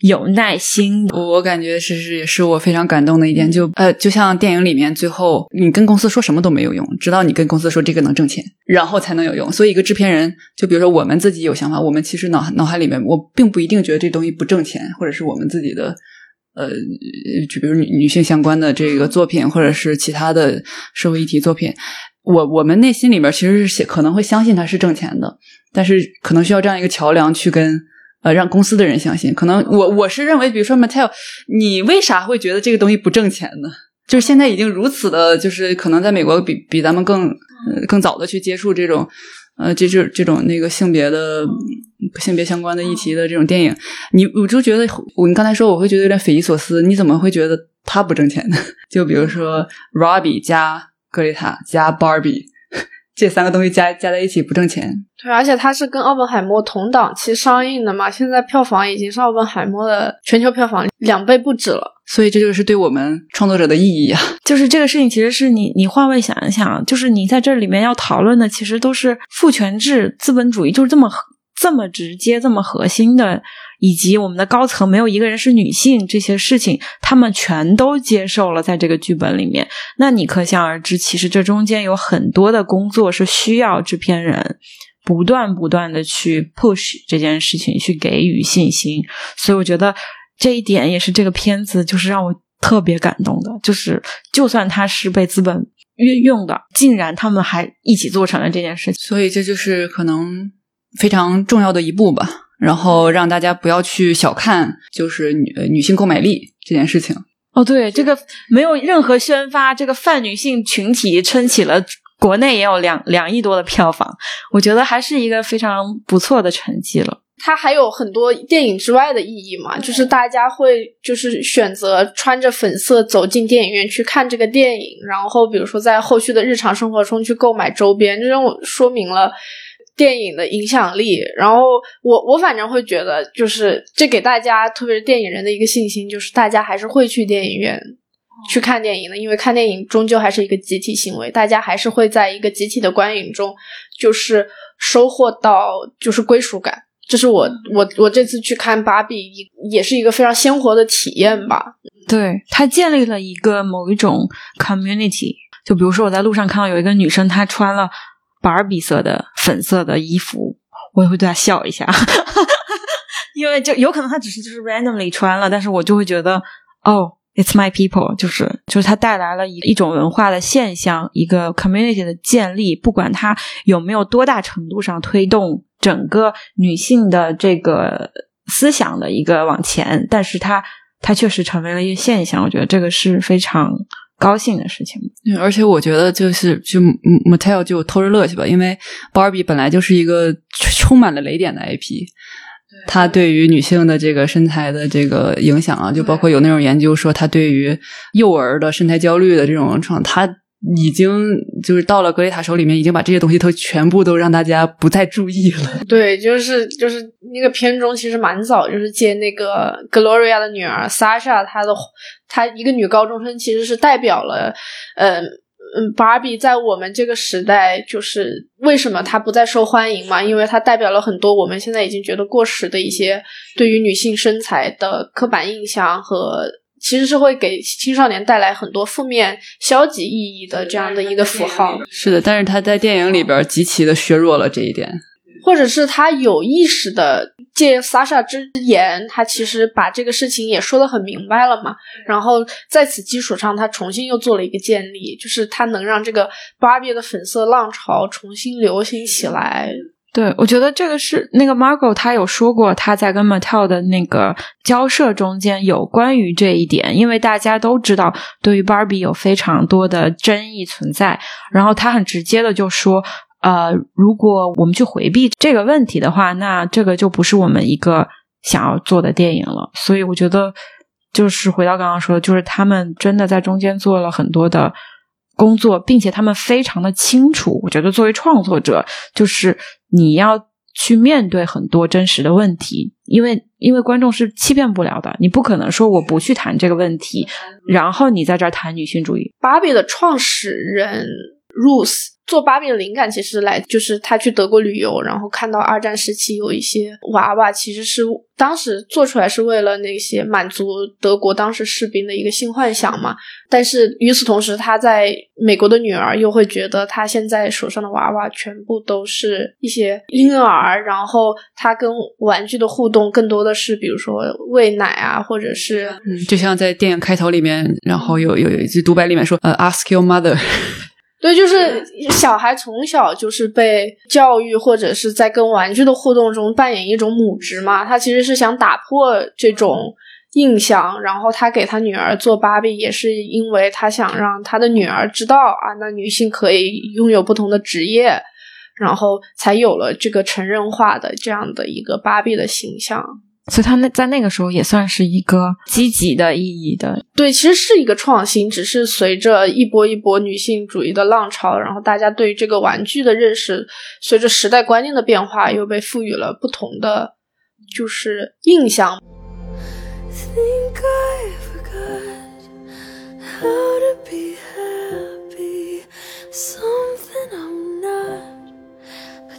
有耐心。
我感觉是是也是我非常感动的一点。就呃，就像电影里面最后，你跟公司说什么都没有用，直到你跟公司说这个能挣钱，然后才能有用。所以一个制片人，就比如说我们自己有想法，我们其实脑脑海里面，我并不一定觉得这东西不挣钱，或者是我们自己的呃，就比如女女性相关的这个作品，或者是其他的社会议题作品。我我们内心里面其实是可能会相信它是挣钱的，但是可能需要这样一个桥梁去跟呃让公司的人相信。可能我我是认为，比如说 Mattel，你为啥会觉得这个东西不挣钱呢？就是现在已经如此的，就是可能在美国比比咱们更更早的去接触这种呃这这这种那个性别的性别相关的议题的这种电影，你我就觉得我你刚才说我会觉得有点匪夷所思，你怎么会觉得它不挣钱呢？就比如说 Robbie 加。格雷塔加 Barbie 这三个东西加加在一起不挣钱。
对，而且它是跟奥本海默同档期上映的嘛，现在票房已经是奥本海默的全球票房两倍不止了。
所以这就是对我们创作者的意义啊！
就是这个事情，其实是你你换位想一想，就是你在这里面要讨论的，其实都是父权制、资本主义，就是这么这么直接、这么核心的。以及我们的高层没有一个人是女性，这些事情他们全都接受了，在这个剧本里面。那你可想而知，其实这中间有很多的工作是需要制片人不断不断的去 push 这件事情，去给予信心。所以我觉得这一点也是这个片子就是让我特别感动的，就是就算他是被资本运用的，竟然他们还一起做成了这件事情。
所以这就是可能非常重要的一步吧。然后让大家不要去小看，就是女女性购买力这件事情。
哦，对，这个没有任何宣发，这个泛女性群体撑起了国内也有两两亿多的票房，我觉得还是一个非常不错的成绩了。
它还有很多电影之外的意义嘛，就是大家会就是选择穿着粉色走进电影院去看这个电影，然后比如说在后续的日常生活中去购买周边，这种说明了。电影的影响力，然后我我反正会觉得，就是这给大家，特别是电影人的一个信心，就是大家还是会去电影院去看电影的，因为看电影终究还是一个集体行为，大家还是会在一个集体的观影中，就是收获到就是归属感。这是我我我这次去看芭比，也是一个非常鲜活的体验吧。
对，它建立了一个某一种 community，就比如说我在路上看到有一个女生，她穿了。芭比色的粉色的衣服，我也会对他笑一下，因为就有可能他只是就是 randomly 穿了，但是我就会觉得哦，it's my people，就是就是他带来了一一种文化的现象，一个 community 的建立，不管他有没有多大程度上推动整个女性的这个思想的一个往前，但是他他确实成为了一个现象，我觉得这个是非常。高兴的事情，
而且我觉得就是就 Mattel 就偷着乐去吧，因为 Barbie 本来就是一个充满了雷点的 IP，它对于女性的这个身材的这个影响啊，就包括有那种研究说，它对于幼儿的身材焦虑的这种状态。已经就是到了格雷塔手里面，已经把这些东西都全部都让大家不再注意了。
对，就是就是那个片中其实蛮早，就是接那个 Gloria 的女儿 Sasha，她的她一个女高中生，其实是代表了，嗯嗯，Barbie 在我们这个时代，就是为什么她不再受欢迎嘛？因为她代表了很多我们现在已经觉得过时的一些对于女性身材的刻板印象和。其实是会给青少年带来很多负面、消极意义的这样的一个符号。
是的，但是他在电影里边极其的削弱了这一点，
或者是他有意识的借 Sasha 之言，他其实把这个事情也说的很明白了嘛。然后在此基础上，他重新又做了一个建立，就是他能让这个芭比的粉色浪潮重新流行起来。
对，我觉得这个是那个 Margot 她有说过，他在跟 Mattel 的那个交涉中间有关于这一点，因为大家都知道对于 Barbie 有非常多的争议存在，然后他很直接的就说，呃，如果我们去回避这个问题的话，那这个就不是我们一个想要做的电影了。所以我觉得，就是回到刚刚说的，就是他们真的在中间做了很多的。工作，并且他们非常的清楚。我觉得作为创作者，就是你要去面对很多真实的问题，因为因为观众是欺骗不了的。你不可能说我不去谈这个问题，然后你在这儿谈女性主义。
芭比的创始人 Ruth。做芭比的灵感其实来就是他去德国旅游，然后看到二战时期有一些娃娃，其实是当时做出来是为了那些满足德国当时士兵的一个性幻想嘛。但是与此同时，他在美国的女儿又会觉得他现在手上的娃娃全部都是一些婴儿，然后他跟玩具的互动更多的是比如说喂奶啊，或者是
嗯，就像在电影开头里面，然后有有一句独白里面说呃，ask your mother。
对，就是小孩从小就是被教育，或者是在跟玩具的互动中扮演一种母职嘛。他其实是想打破这种印象，然后他给他女儿做芭比，也是因为他想让他的女儿知道啊，那女性可以拥有不同的职业，然后才有了这个成人化的这样的一个芭比的形象。
所以，他那在那个时候也算是一个积极的意义的。
对，其实是一个创新，只是随着一波一波女性主义的浪潮，然后大家对这个玩具的认识，随着时代观念的变化，又被赋予了不同的就是印象。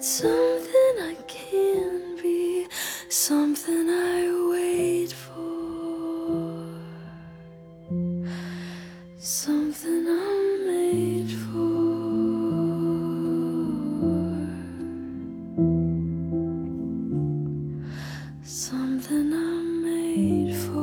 something I something I wait for, something I'm made for, something I'm made for.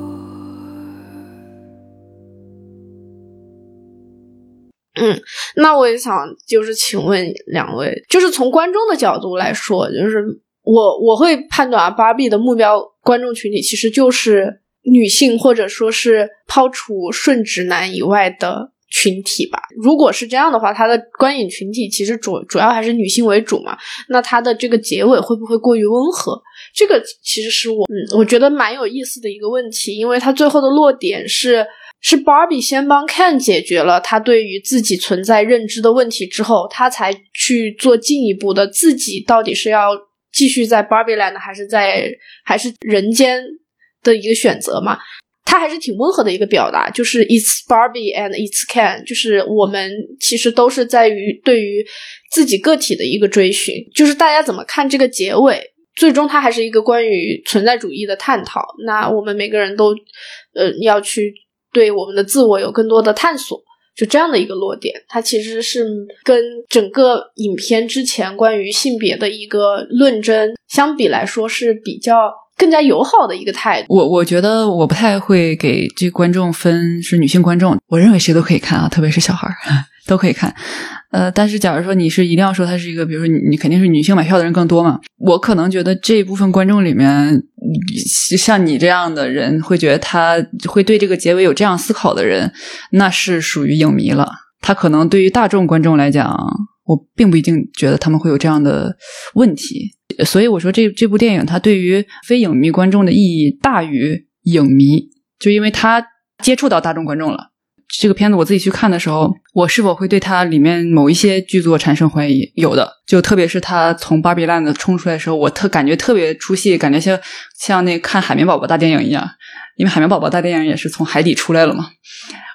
嗯，那我也想就是请问两位，就是从观众的角度来说，就是我我会判断啊，芭比的目标观众群体其实就是女性，或者说是抛除顺直男以外的群体吧。如果是这样的话，它的观影群体其实主主要还是女性为主嘛。那它的这个结尾会不会过于温和？这个其实是我嗯，我觉得蛮有意思的一个问题，因为它最后的落点是是芭比先帮 Ken 解决了他对于自己存在认知的问题之后，他才去做进一步的自己到底是要。继续在 Barbie Land 还是在还是人间的一个选择嘛？它还是挺温和的一个表达，就是 It's Barbie and It's Ken，就是我们其实都是在于对于自己个体的一个追寻。就是大家怎么看这个结尾？最终它还是一个关于存在主义的探讨。那我们每个人都呃要去对我们的自我有更多的探索。就这样的一个落点，它其实是跟整个影片之前关于性别的一个论争相比来说是比较更加友好的一个态度。
我我觉得我不太会给这观众分是女性观众，我认为谁都可以看啊，特别是小孩儿 都可以看。呃，但是假如说你是一定要说它是一个，比如说你你肯定是女性买票的人更多嘛，我可能觉得这一部分观众里面。像你这样的人会觉得他会对这个结尾有这样思考的人，那是属于影迷了。他可能对于大众观众来讲，我并不一定觉得他们会有这样的问题。所以我说这这部电影它对于非影迷观众的意义大于影迷，就因为他接触到大众观众了。这个片子我自己去看的时候，我是否会对它里面某一些剧作产生怀疑？有的，就特别是他从芭比 land 冲出来的时候，我特感觉特别出戏，感觉像像那看海绵宝宝大电影一样，因为海绵宝宝大电影也是从海底出来了嘛。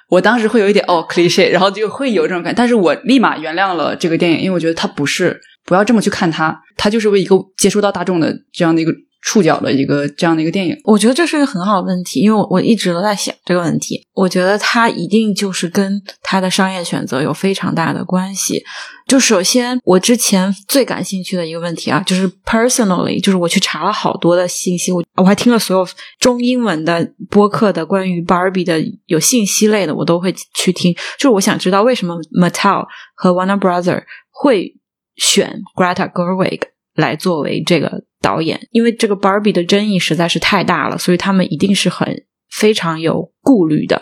我当时会有一点哦 cliche，然后就会有这种感，但是我立马原谅了这个电影，因为我觉得它不是，不要这么去看它，它就是为一个接触到大众的这样的一个。触角的一个这样的一个电影，
我觉得这是一个很好的问题，因为我我一直都在想这个问题。我觉得它一定就是跟它的商业选择有非常大的关系。就首先，我之前最感兴趣的一个问题啊，就是 personally，就是我去查了好多的信息，我我还听了所有中英文的播客的关于 Barbie 的有信息类的，我都会去听。就是我想知道为什么 Mattel 和 Warner Brother 会选 Greta Gerwig。来作为这个导演，因为这个 Barbie 的争议实在是太大了，所以他们一定是很非常有顾虑的。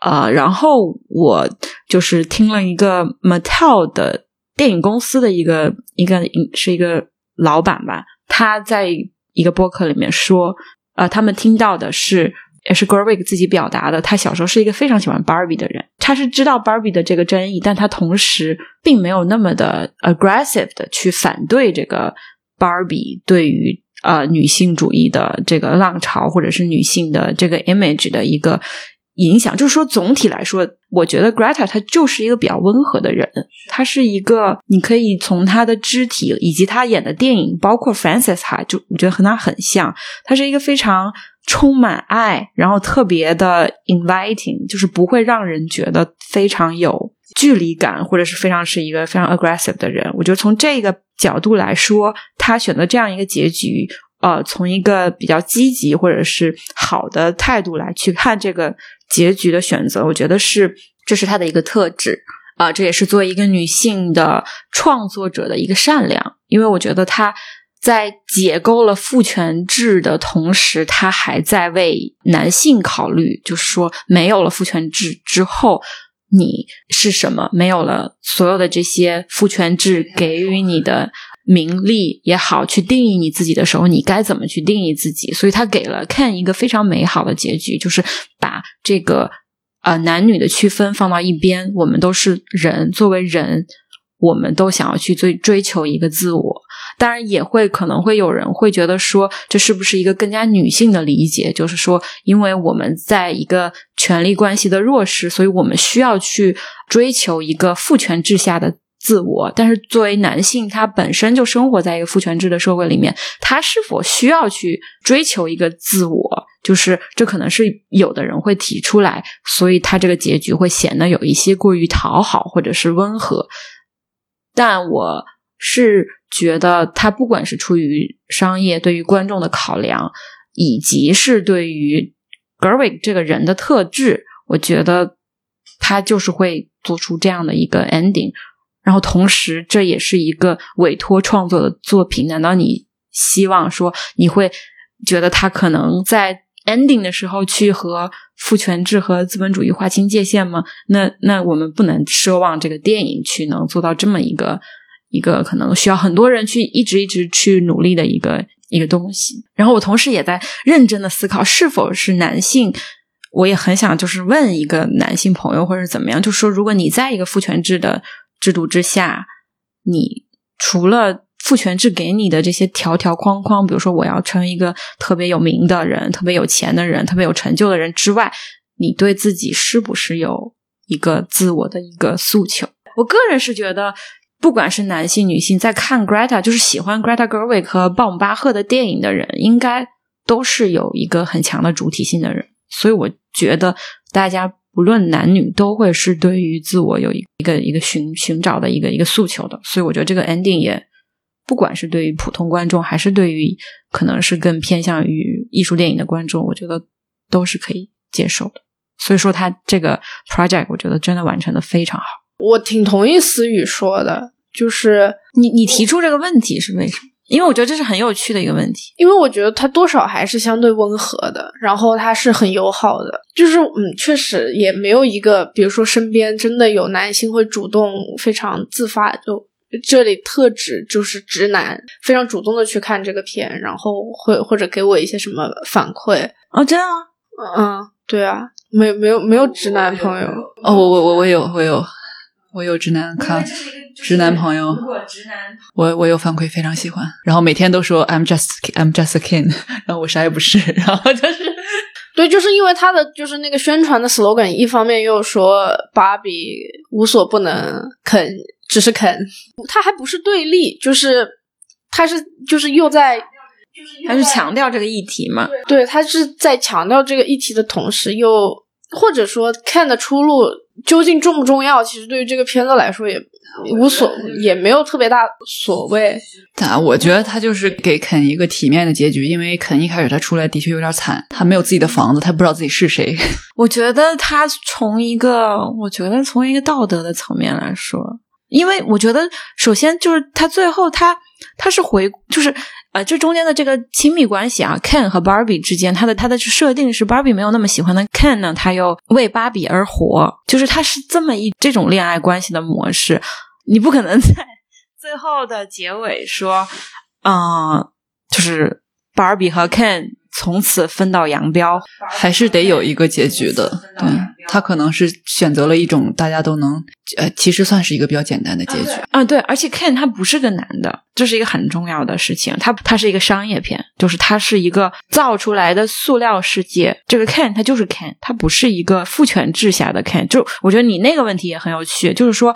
呃，然后我就是听了一个 Mattel 的电影公司的一个一个是一个老板吧，他在一个播客里面说，呃，他们听到的是也是 Gerwig 自己表达的，他小时候是一个非常喜欢 Barbie 的人，他是知道 Barbie 的这个争议，但他同时并没有那么的 aggressive 的去反对这个 Barbie 对于呃女性主义的这个浪潮，或者是女性的这个 image 的一个。影响就是说，总体来说，我觉得 Greta 她就是一个比较温和的人。她是一个，你可以从她的肢体以及她演的电影，包括 Frances 哈，就我觉得和她很像。她是一个非常充满爱，然后特别的 inviting，就是不会让人觉得非常有距离感，或者是非常是一个非常 aggressive 的人。我觉得从这个角度来说，他选择这样一个结局，呃，从一个比较积极或者是好的态度来去看这个。结局的选择，我觉得是这是他的一个特质啊，这也是作为一个女性的创作者的一个善良。因为我觉得她在解构了父权制的同时，她还在为男性考虑。就是说，没有了父权制之后，你是什么？没有了所有的这些父权制给予你的。名利也好，去定义你自己的时候，你该怎么去定义自己？所以他给了 Ken 一个非常美好的结局，就是把这个呃男女的区分放到一边。我们都是人，作为人，我们都想要去追追求一个自我。当然，也会可能会有人会觉得说，这是不是一个更加女性的理解？就是说，因为我们在一个权力关系的弱势，所以我们需要去追求一个父权制下的。自我，但是作为男性，他本身就生活在一个父权制的社会里面，他是否需要去追求一个自我？就是这可能是有的人会提出来，所以他这个结局会显得有一些过于讨好或者是温和。但我是觉得，他不管是出于商业对于观众的考量，以及是对于 Gerwig 这个人的特质，我觉得他就是会做出这样的一个 ending。然后同时，这也是一个委托创作的作品。难道你希望说你会觉得他可能在 ending 的时候去和父权制和资本主义划清界限吗？那那我们不能奢望这个电影去能做到这么一个一个可能需要很多人去一直一直去努力的一个一个东西。然后我同时也在认真的思考，是否是男性。我也很想就是问一个男性朋友或者怎么样，就说如果你在一个父权制的。制度之下，你除了父权制给你的这些条条框框，比如说我要成为一个特别有名的人、特别有钱的人、特别有成就的人之外，你对自己是不是有一个自我的一个诉求？我个人是觉得，不管是男性、女性，在看 Greta，就是喜欢 Greta Gerwig 和鲍姆巴赫的电影的人，应该都是有一个很强的主体性的人。所以我觉得大家。不论男女，都会是对于自我有一一个一个寻寻找的一个一个诉求的，所以我觉得这个 ending 也不管是对于普通观众，还是对于可能是更偏向于艺术电影的观众，我觉得都是可以接受的。所以说，他这个 project 我觉得真的完成的非常好。
我挺同意思雨说的，就是
你你提出这个问题是为什么？因为我觉得这是很有趣的一个问题，
因为我觉得他多少还是相对温和的，然后他是很友好的，就是嗯，确实也没有一个，比如说身边真的有男性会主动非常自发，就这里特指就是直男，非常主动的去看这个片，然后会或者给我一些什么反馈
哦，真的吗？
嗯，对啊，没没有没有直男朋友。
哦，我我我我有我有我有直男看。直男朋友，如果直男我我有反馈，非常喜欢，然后每天都说 I'm just I'm just a king，然后我啥也不是，然后就是，
对，就是因为他的就是那个宣传的 slogan，一方面又说芭比无所不能，肯只是肯，他还不是对立，就是他是就是又在，就是
还是强调这个议题嘛，
对他是在强调这个议题的同时，又或者说看的出路究竟重不重要，其实对于这个片子来说也。无所也没有特别大所谓，
但我觉得他就是给肯一个体面的结局，因为肯一开始他出来的确有点惨，他没有自己的房子，他不知道自己是谁。
我觉得他从一个，我觉得从一个道德的层面来说，因为我觉得首先就是他最后他他是回就是啊这中间的这个亲密关系啊，Ken 和 Barbie 之间，他的他的设定是 Barbie 没有那么喜欢的 Ken 呢，他又为芭比而活，就是他是这么一这种恋爱关系的模式，你不可能 在最后的结尾说，嗯、就是 Barbie 和 Ken 从此分道扬镳，
还是得有一个结局的。对，他可能是选择了一种大家都能，呃，其实算是一个比较简单的结局。
啊，对，而且 Ken 他不是个男的，这是一个很重要的事情。他他是一个商业片，就是他是一个造出来的塑料世界。这个 Ken 他就是 Ken，他不是一个父权制下的 Ken。就我觉得你那个问题也很有趣，就是说，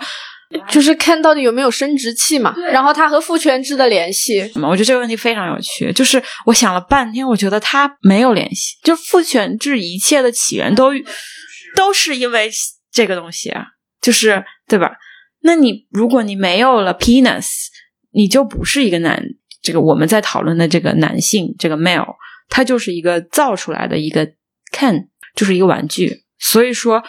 就是看到底有没有生殖器嘛，然后它和父权制的联系。
我觉得这个问题非常有趣。就是我想了半天，我觉得它没有联系，就父权制一切的起源都都是因为这个东西啊，就是对吧？那你如果你没有了 penis，你就不是一个男。这个我们在讨论的这个男性，这个 male，他就是一个造出来的一个 can，就是一个玩具。所以说，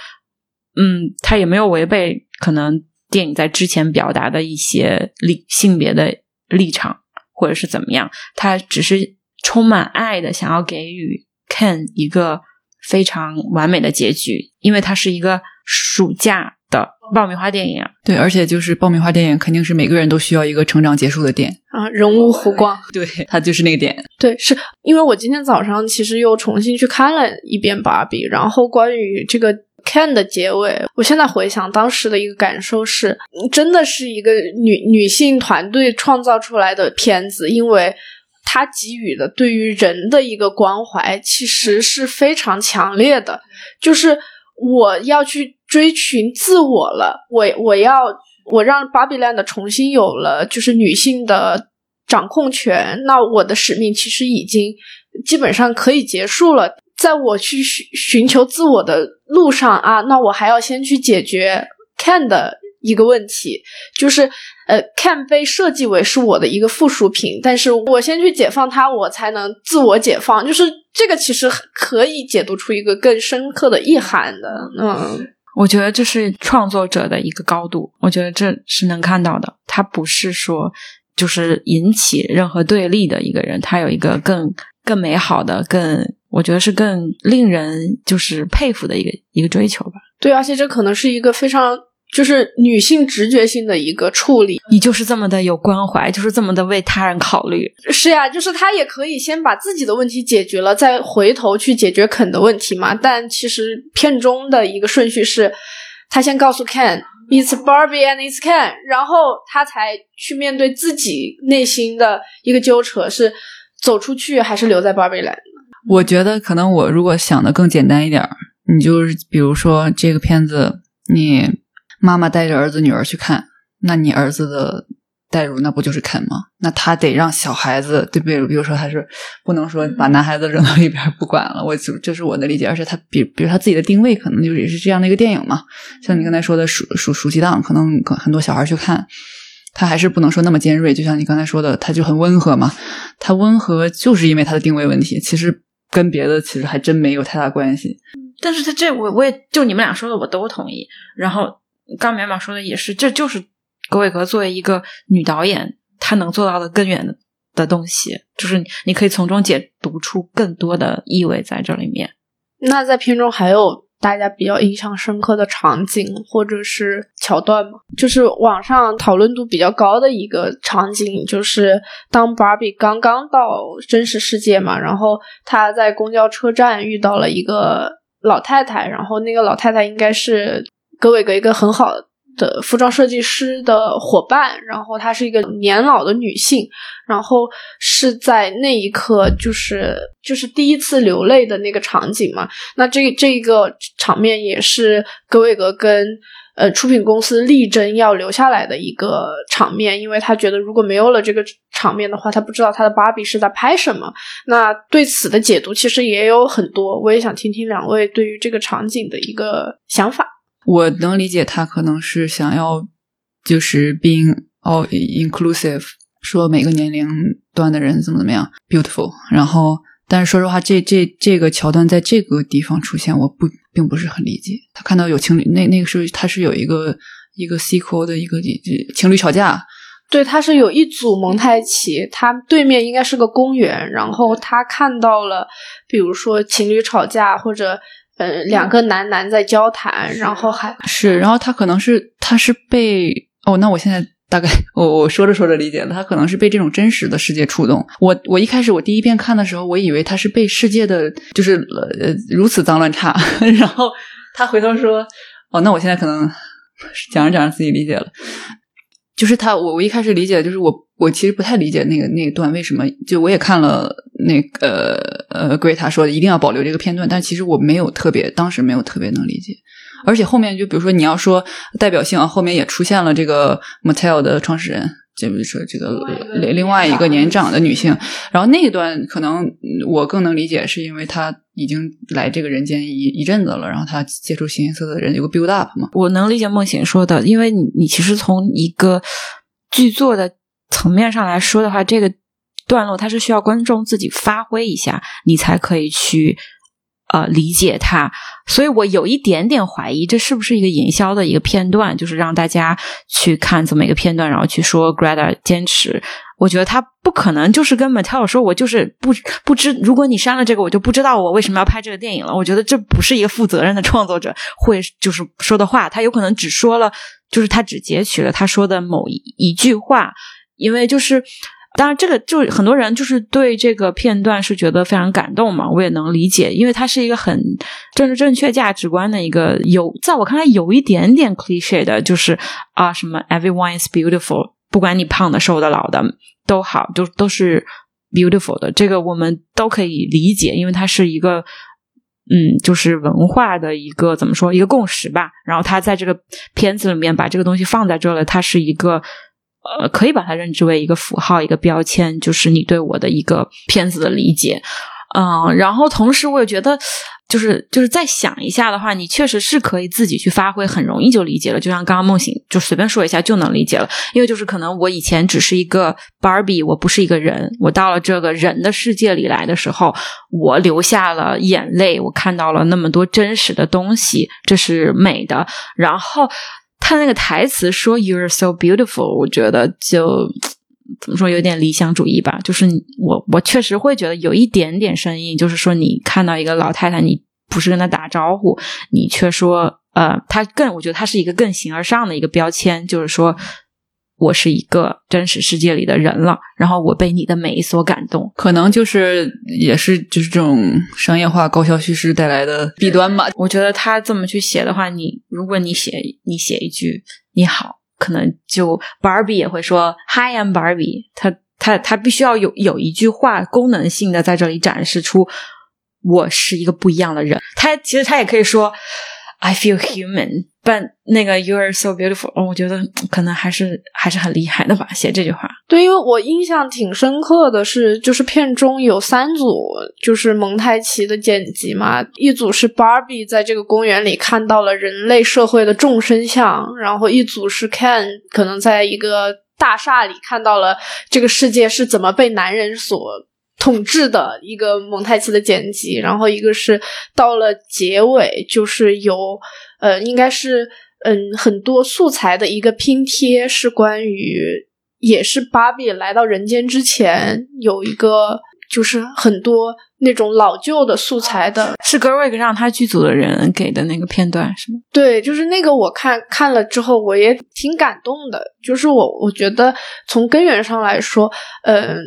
嗯，他也没有违背可能电影在之前表达的一些立性别的立场，或者是怎么样。他只是充满爱的想要给予 Ken 一个非常完美的结局，因为它是一个暑假的爆米花电影啊。
对，而且就是爆米花电影，肯定是每个人都需要一个成长结束的点。
啊，人物弧光，
对，它就是那个点。
对，是因为我今天早上其实又重新去看了一遍芭比，然后关于这个 Ken 的结尾，我现在回想当时的一个感受是，嗯真的是一个女女性团队创造出来的片子，因为它给予的对于人的一个关怀，其实是非常强烈的，就是我要去追寻自我了，我我要我让芭比 land 重新有了就是女性的掌控权，那我的使命其实已经基本上可以结束了。在我去寻寻求自我的路上啊，那我还要先去解决 can 的一个问题，就是呃，can 被设计为是我的一个附属品，但是我先去解放它，我才能自我解放。就是这个其实可以解读出一个更深刻的意涵的，嗯。
我觉得这是创作者的一个高度，我觉得这是能看到的。他不是说就是引起任何对立的一个人，他有一个更更美好的、更我觉得是更令人就是佩服的一个一个追求吧。
对，而且这可能是一个非常就是女性直觉性的一个处理。
你就是这么的有关怀，就是这么的为他人考虑。
是呀，就是她也可以先把自己的问题解决了，再回头去解决肯的问题嘛。但其实片中的一个顺序是，她先告诉 Ken It's Barbie and It's Ken，然后他才去面对自己内心的一个纠扯，是走出去还是留在 Barbie land。
我觉得可能我如果想的更简单一点儿，你就是比如说这个片子，你妈妈带着儿子女儿去看，那你儿子的代入那不就是肯吗？那他得让小孩子对，不对比如说他是不能说把男孩子扔到一边不管了，我就这是我的理解，而且他比比如他自己的定位可能就也是这样的一个电影嘛，像你刚才说的暑暑暑期档，可能很多小孩去看。他还是不能说那么尖锐，就像你刚才说的，他就很温和嘛。他温和就是因为他的定位问题，其实跟别的其实还真没有太大关系。
但是他这我我也就你们俩说的我都同意。然后刚淼淼说的也是，这就是葛伟格作为一个女导演，她能做到的更远的的东西，就是你可以从中解读出更多的意味在这里面。
那在片中还有大家比较印象深刻的场景或者是桥段嘛？就是网上讨论度比较高的一个场景，就是当 Barbie 刚刚到真实世界嘛，然后她在公交车站遇到了一个老太太，然后那个老太太应该是格韦格一个很好的服装设计师的伙伴，然后她是一个年老的女性，然后是在那一刻就是就是第一次流泪的那个场景嘛。那这这一个场面也是格韦格跟呃出品公司力争要留下来的一个场面，因为他觉得如果没有了这个场面的话，他不知道他的芭比是在拍什么。那对此的解读其实也有很多，我也想听听两位对于这个场景的一个想法。
我能理解他可能是想要就是 being all inclusive，说每个年龄段的人怎么怎么样 beautiful，然后但是说实话，这这这个桥段在这个地方出现，我不并不是很理解。他看到有情侣，那那个时候他是有一个一个 sequel 的一个情侣吵架。
对，他是有一组蒙太奇，他对面应该是个公园，然后他看到了，比如说情侣吵架，或者呃两个男男在交谈，然后还
是，然后他可能是他是被哦，那我现在大概我我说着说着理解了，他可能是被这种真实的世界触动。我我一开始我第一遍看的时候，我以为他是被世界的就是呃如此脏乱差，然后他回头说哦，那我现在可能讲着讲着自己理解了。就是他，我我一开始理解就是我我其实不太理解那个那一段为什么，就我也看了那个呃 Greta 说的一定要保留这个片段，但其实我没有特别当时没有特别能理解，而且后面就比如说你要说代表性啊，后面也出现了这个 Motel 的创始人。就比如说，这个另另外一个年长的女性，然后那一段可能我更能理解，是因为她已经来这个人间一一阵子了，然后她接触形形色色的人，有个 build up 嘛。
我能理解梦醒说的，因为你你其实从一个剧作的层面上来说的话，这个段落它是需要观众自己发挥一下，你才可以去。呃，理解他，所以我有一点点怀疑，这是不是一个营销的一个片段，就是让大家去看这么一个片段，然后去说 Greta 坚持。我觉得他不可能就是跟 Mattel 说，我就是不不知，如果你删了这个，我就不知道我为什么要拍这个电影了。我觉得这不是一个负责任的创作者会就是说的话，他有可能只说了，就是他只截取了他说的某一一句话，因为就是。当然，这个就很多人就是对这个片段是觉得非常感动嘛，我也能理解，因为它是一个很政治正确价值观的一个有，在我看来有一点点 cliche 的，就是啊什么 everyone is beautiful，不管你胖的、瘦的、老的都好，都都是 beautiful 的，这个我们都可以理解，因为它是一个嗯，就是文化的一个怎么说一个共识吧。然后他在这个片子里面把这个东西放在这了，它是一个。呃，可以把它认知为一个符号，一个标签，就是你对我的一个片子的理解，嗯，然后同时我也觉得，就是就是再想一下的话，你确实是可以自己去发挥，很容易就理解了。就像刚刚梦醒就随便说一下就能理解了，因为就是可能我以前只是一个 Barbie，我不是一个人，我到了这个人的世界里来的时候，我流下了眼泪，我看到了那么多真实的东西，这是美的，然后。看那个台词说 "You're so beautiful"，我觉得就怎么说有点理想主义吧。就是我我确实会觉得有一点点生硬，就是说你看到一个老太太，你不是跟她打招呼，你却说呃，她更我觉得她是一个更形而上的一个标签，就是说。我是一个真实世界里的人了，然后我被你的美所感动，
可能就是也是就是这种商业化高效叙事带来的弊端吧。
我觉得他这么去写的话，你如果你写你写一句你好，可能就 Barbie 也会说 Hi I'm Barbie，他他他必须要有有一句话功能性的在这里展示出我是一个不一样的人。他其实他也可以说 I feel human, but 那个 "You are so beautiful"，我觉得可能还是还是很厉害的吧，写这句话。
对，因为我印象挺深刻的是，就是片中有三组，就是蒙太奇的剪辑嘛。一组是 Barbie 在这个公园里看到了人类社会的众生相，然后一组是 Ken 可能在一个大厦里看到了这个世界是怎么被男人所统治的一个蒙太奇的剪辑，然后一个是到了结尾，就是有。呃，应该是嗯，很多素材的一个拼贴，是关于，也是芭比来到人间之前有一个，就是很多。那种老旧的素材的，
是 Gerwig 让他剧组的人给的那个片段是吗？
对，就是那个我看看了之后，我也挺感动的。就是我我觉得从根源上来说，嗯嗯，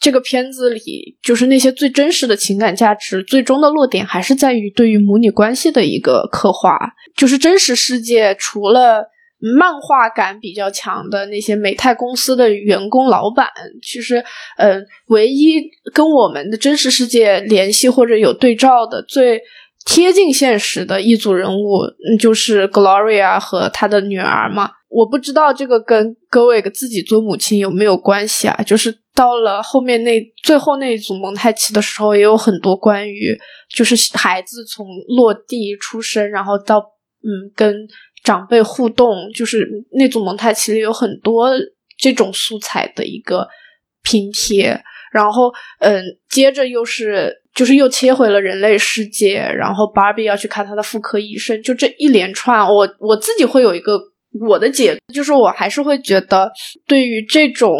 这个片子里就是那些最真实的情感价值，最终的落点还是在于对于母女关系的一个刻画。就是真实世界除了。漫画感比较强的那些美泰公司的员工老板，其实，呃，唯一跟我们的真实世界联系或者有对照的最贴近现实的一组人物，就是 Gloria 和她的女儿嘛。我不知道这个跟 g o i 自己做母亲有没有关系啊？就是到了后面那最后那一组蒙太奇的时候，也有很多关于就是孩子从落地出生，然后到嗯跟。长辈互动就是那组蒙太奇里有很多这种素材的一个拼贴，然后嗯，接着又是就是又切回了人类世界，然后芭比要去看他的妇科医生，就这一连串，我我自己会有一个我的解就是我还是会觉得，对于这种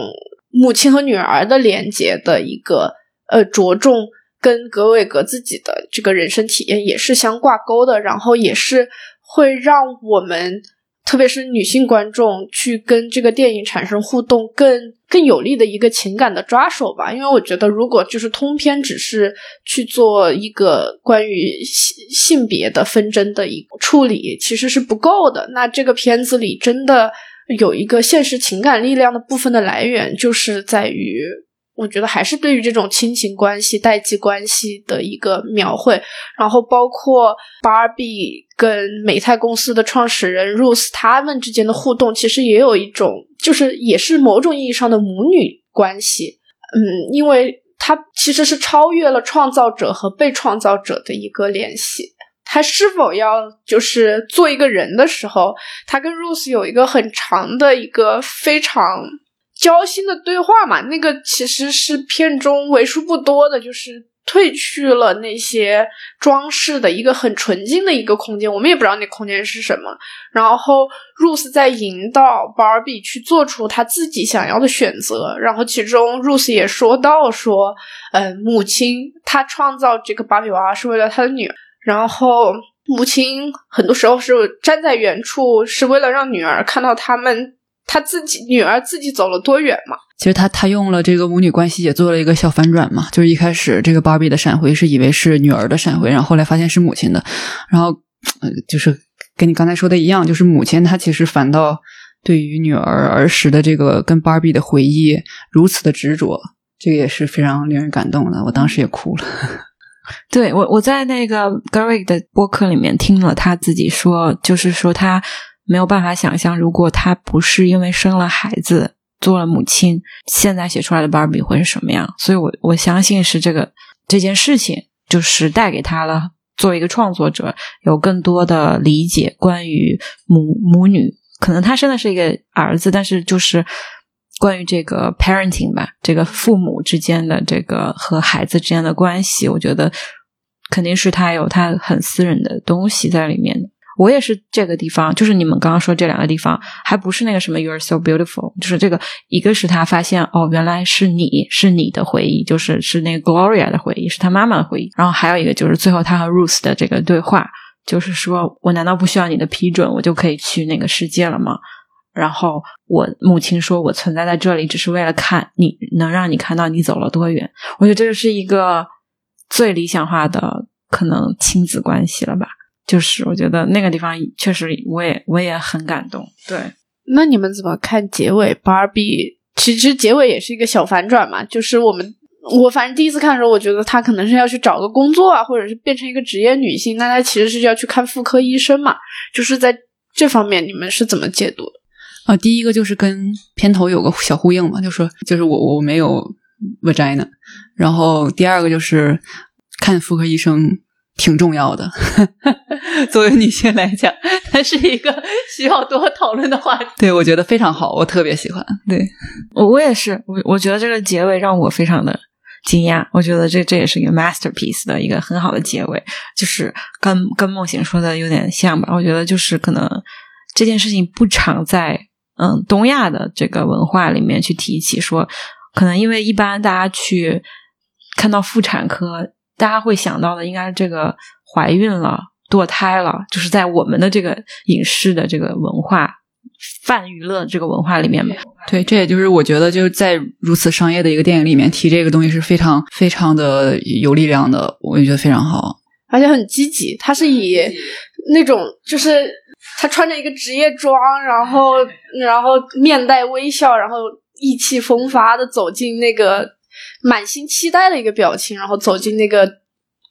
母亲和女儿的连接的一个呃着重，跟格韦格自己的这个人生体验也是相挂钩的，然后也是会让我们。特别是女性观众去跟这个电影产生互动，更更有力的一个情感的抓手吧。因为我觉得，如果就是通篇只是去做一个关于性性别的纷争的一个处理，其实是不够的。那这个片子里真的有一个现实情感力量的部分的来源，就是在于。我觉得还是对于这种亲情关系、代际关系的一个描绘，然后包括芭比跟美泰公司的创始人 Rose 他们之间的互动，其实也有一种，就是也是某种意义上的母女关系。嗯，因为它其实是超越了创造者和被创造者的一个联系。他是否要就是做一个人的时候，他跟 Rose 有一个很长的一个非常。交心的对话嘛，那个其实是片中为数不多的，就是褪去了那些装饰的一个很纯净的一个空间。我们也不知道那空间是什么。然后，Ruth 在引导 Barbie 去做出他自己想要的选择。然后其中 Ruth 也说到说，嗯，母亲她创造这个芭比娃娃是为了她的女儿。然后母亲很多时候是站在远处，是为了让女儿看到他们。他自己女儿自己走了多远嘛？
其实他他用了这个母女关系也做了一个小反转嘛，就是一开始这个芭比的闪回是以为是女儿的闪回，然后后来发现是母亲的，然后就是跟你刚才说的一样，就是母亲她其实反倒对于女儿儿时的这个跟芭比的回忆如此的执着，这个也是非常令人感动的。我当时也哭了。
对我我在那个 Greg 的播客里面听了他自己说，就是说他。没有办法想象，如果她不是因为生了孩子做了母亲，现在写出来的芭比会是什么样？所以，我我相信是这个这件事情，就是带给他了。作为一个创作者，有更多的理解关于母母女，可能他生的是一个儿子，但是就是关于这个 parenting 吧，这个父母之间的这个和孩子之间的关系，我觉得肯定是他有他很私人的东西在里面的。我也是这个地方，就是你们刚刚说这两个地方，还不是那个什么 “you're so beautiful”，就是这个一个是他发现哦，原来是你是你的回忆，就是是那个 Gloria 的回忆，是他妈妈的回忆。然后还有一个就是最后他和 Ruth 的这个对话，就是说我难道不需要你的批准，我就可以去那个世界了吗？然后我母亲说我存在在这里只是为了看你能让你看到你走了多远。我觉得这是一个最理想化的可能亲子关系了吧。就是我觉得那个地方确实，我也我也很感动。对，
那你们怎么看结尾？芭比其实结尾也是一个小反转嘛。就是我们我反正第一次看的时候，我觉得她可能是要去找个工作啊，或者是变成一个职业女性。那她其实是要去看妇科医生嘛。就是在这方面，你们是怎么解读的？
啊，第一个就是跟片头有个小呼应嘛，就说就是我我没有 vagina。然后第二个就是看妇科医生。挺重要的，作为女性来讲，它是一个需要多讨论的话题。对我觉得非常好，我特别喜欢。对
我我也是，我我觉得这个结尾让我非常的惊讶。我觉得这这也是一个 masterpiece 的一个很好的结尾，就是跟跟梦醒说的有点像吧。我觉得就是可能这件事情不常在嗯东亚的这个文化里面去提起，说可能因为一般大家去看到妇产科。大家会想到的应该是这个怀孕了、堕胎了，就是在我们的这个影视的这个文化、泛娱乐这个文化里面嘛。
对，这也就是我觉得就是在如此商业的一个电影里面提这个东西是非常非常的有力量的，我也觉得非常好，
而且很积极。他是以那种就是他穿着一个职业装，然后然后面带微笑，然后意气风发的走进那个。满心期待的一个表情，然后走进那个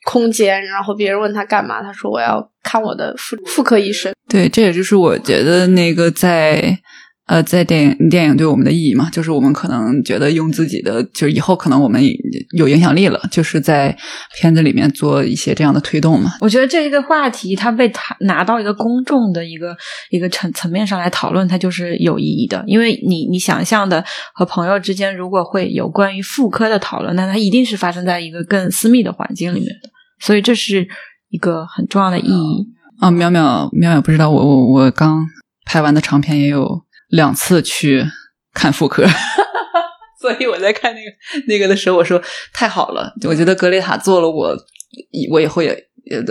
空间，然后别人问他干嘛，他说我要看我的妇妇科医生。
对，这也就是我觉得那个在。呃，在电影电影对我们的意义嘛，就是我们可能觉得用自己的，就是以后可能我们有影响力了，就是在片子里面做一些这样的推动嘛。
我觉得这一个话题，它被谈拿到一个公众的一个一个层层面上来讨论，它就是有意义的。因为你你想象的和朋友之间如果会有关于妇科的讨论，那它一定是发生在一个更私密的环境里面的，所以这是一个很重要的意义。
啊，淼淼淼淼不知道，我我我刚。拍完的长片也有两次去看妇科。所以我在看那个那个的时候，我说太好了，我觉得格雷塔做了我，我以后也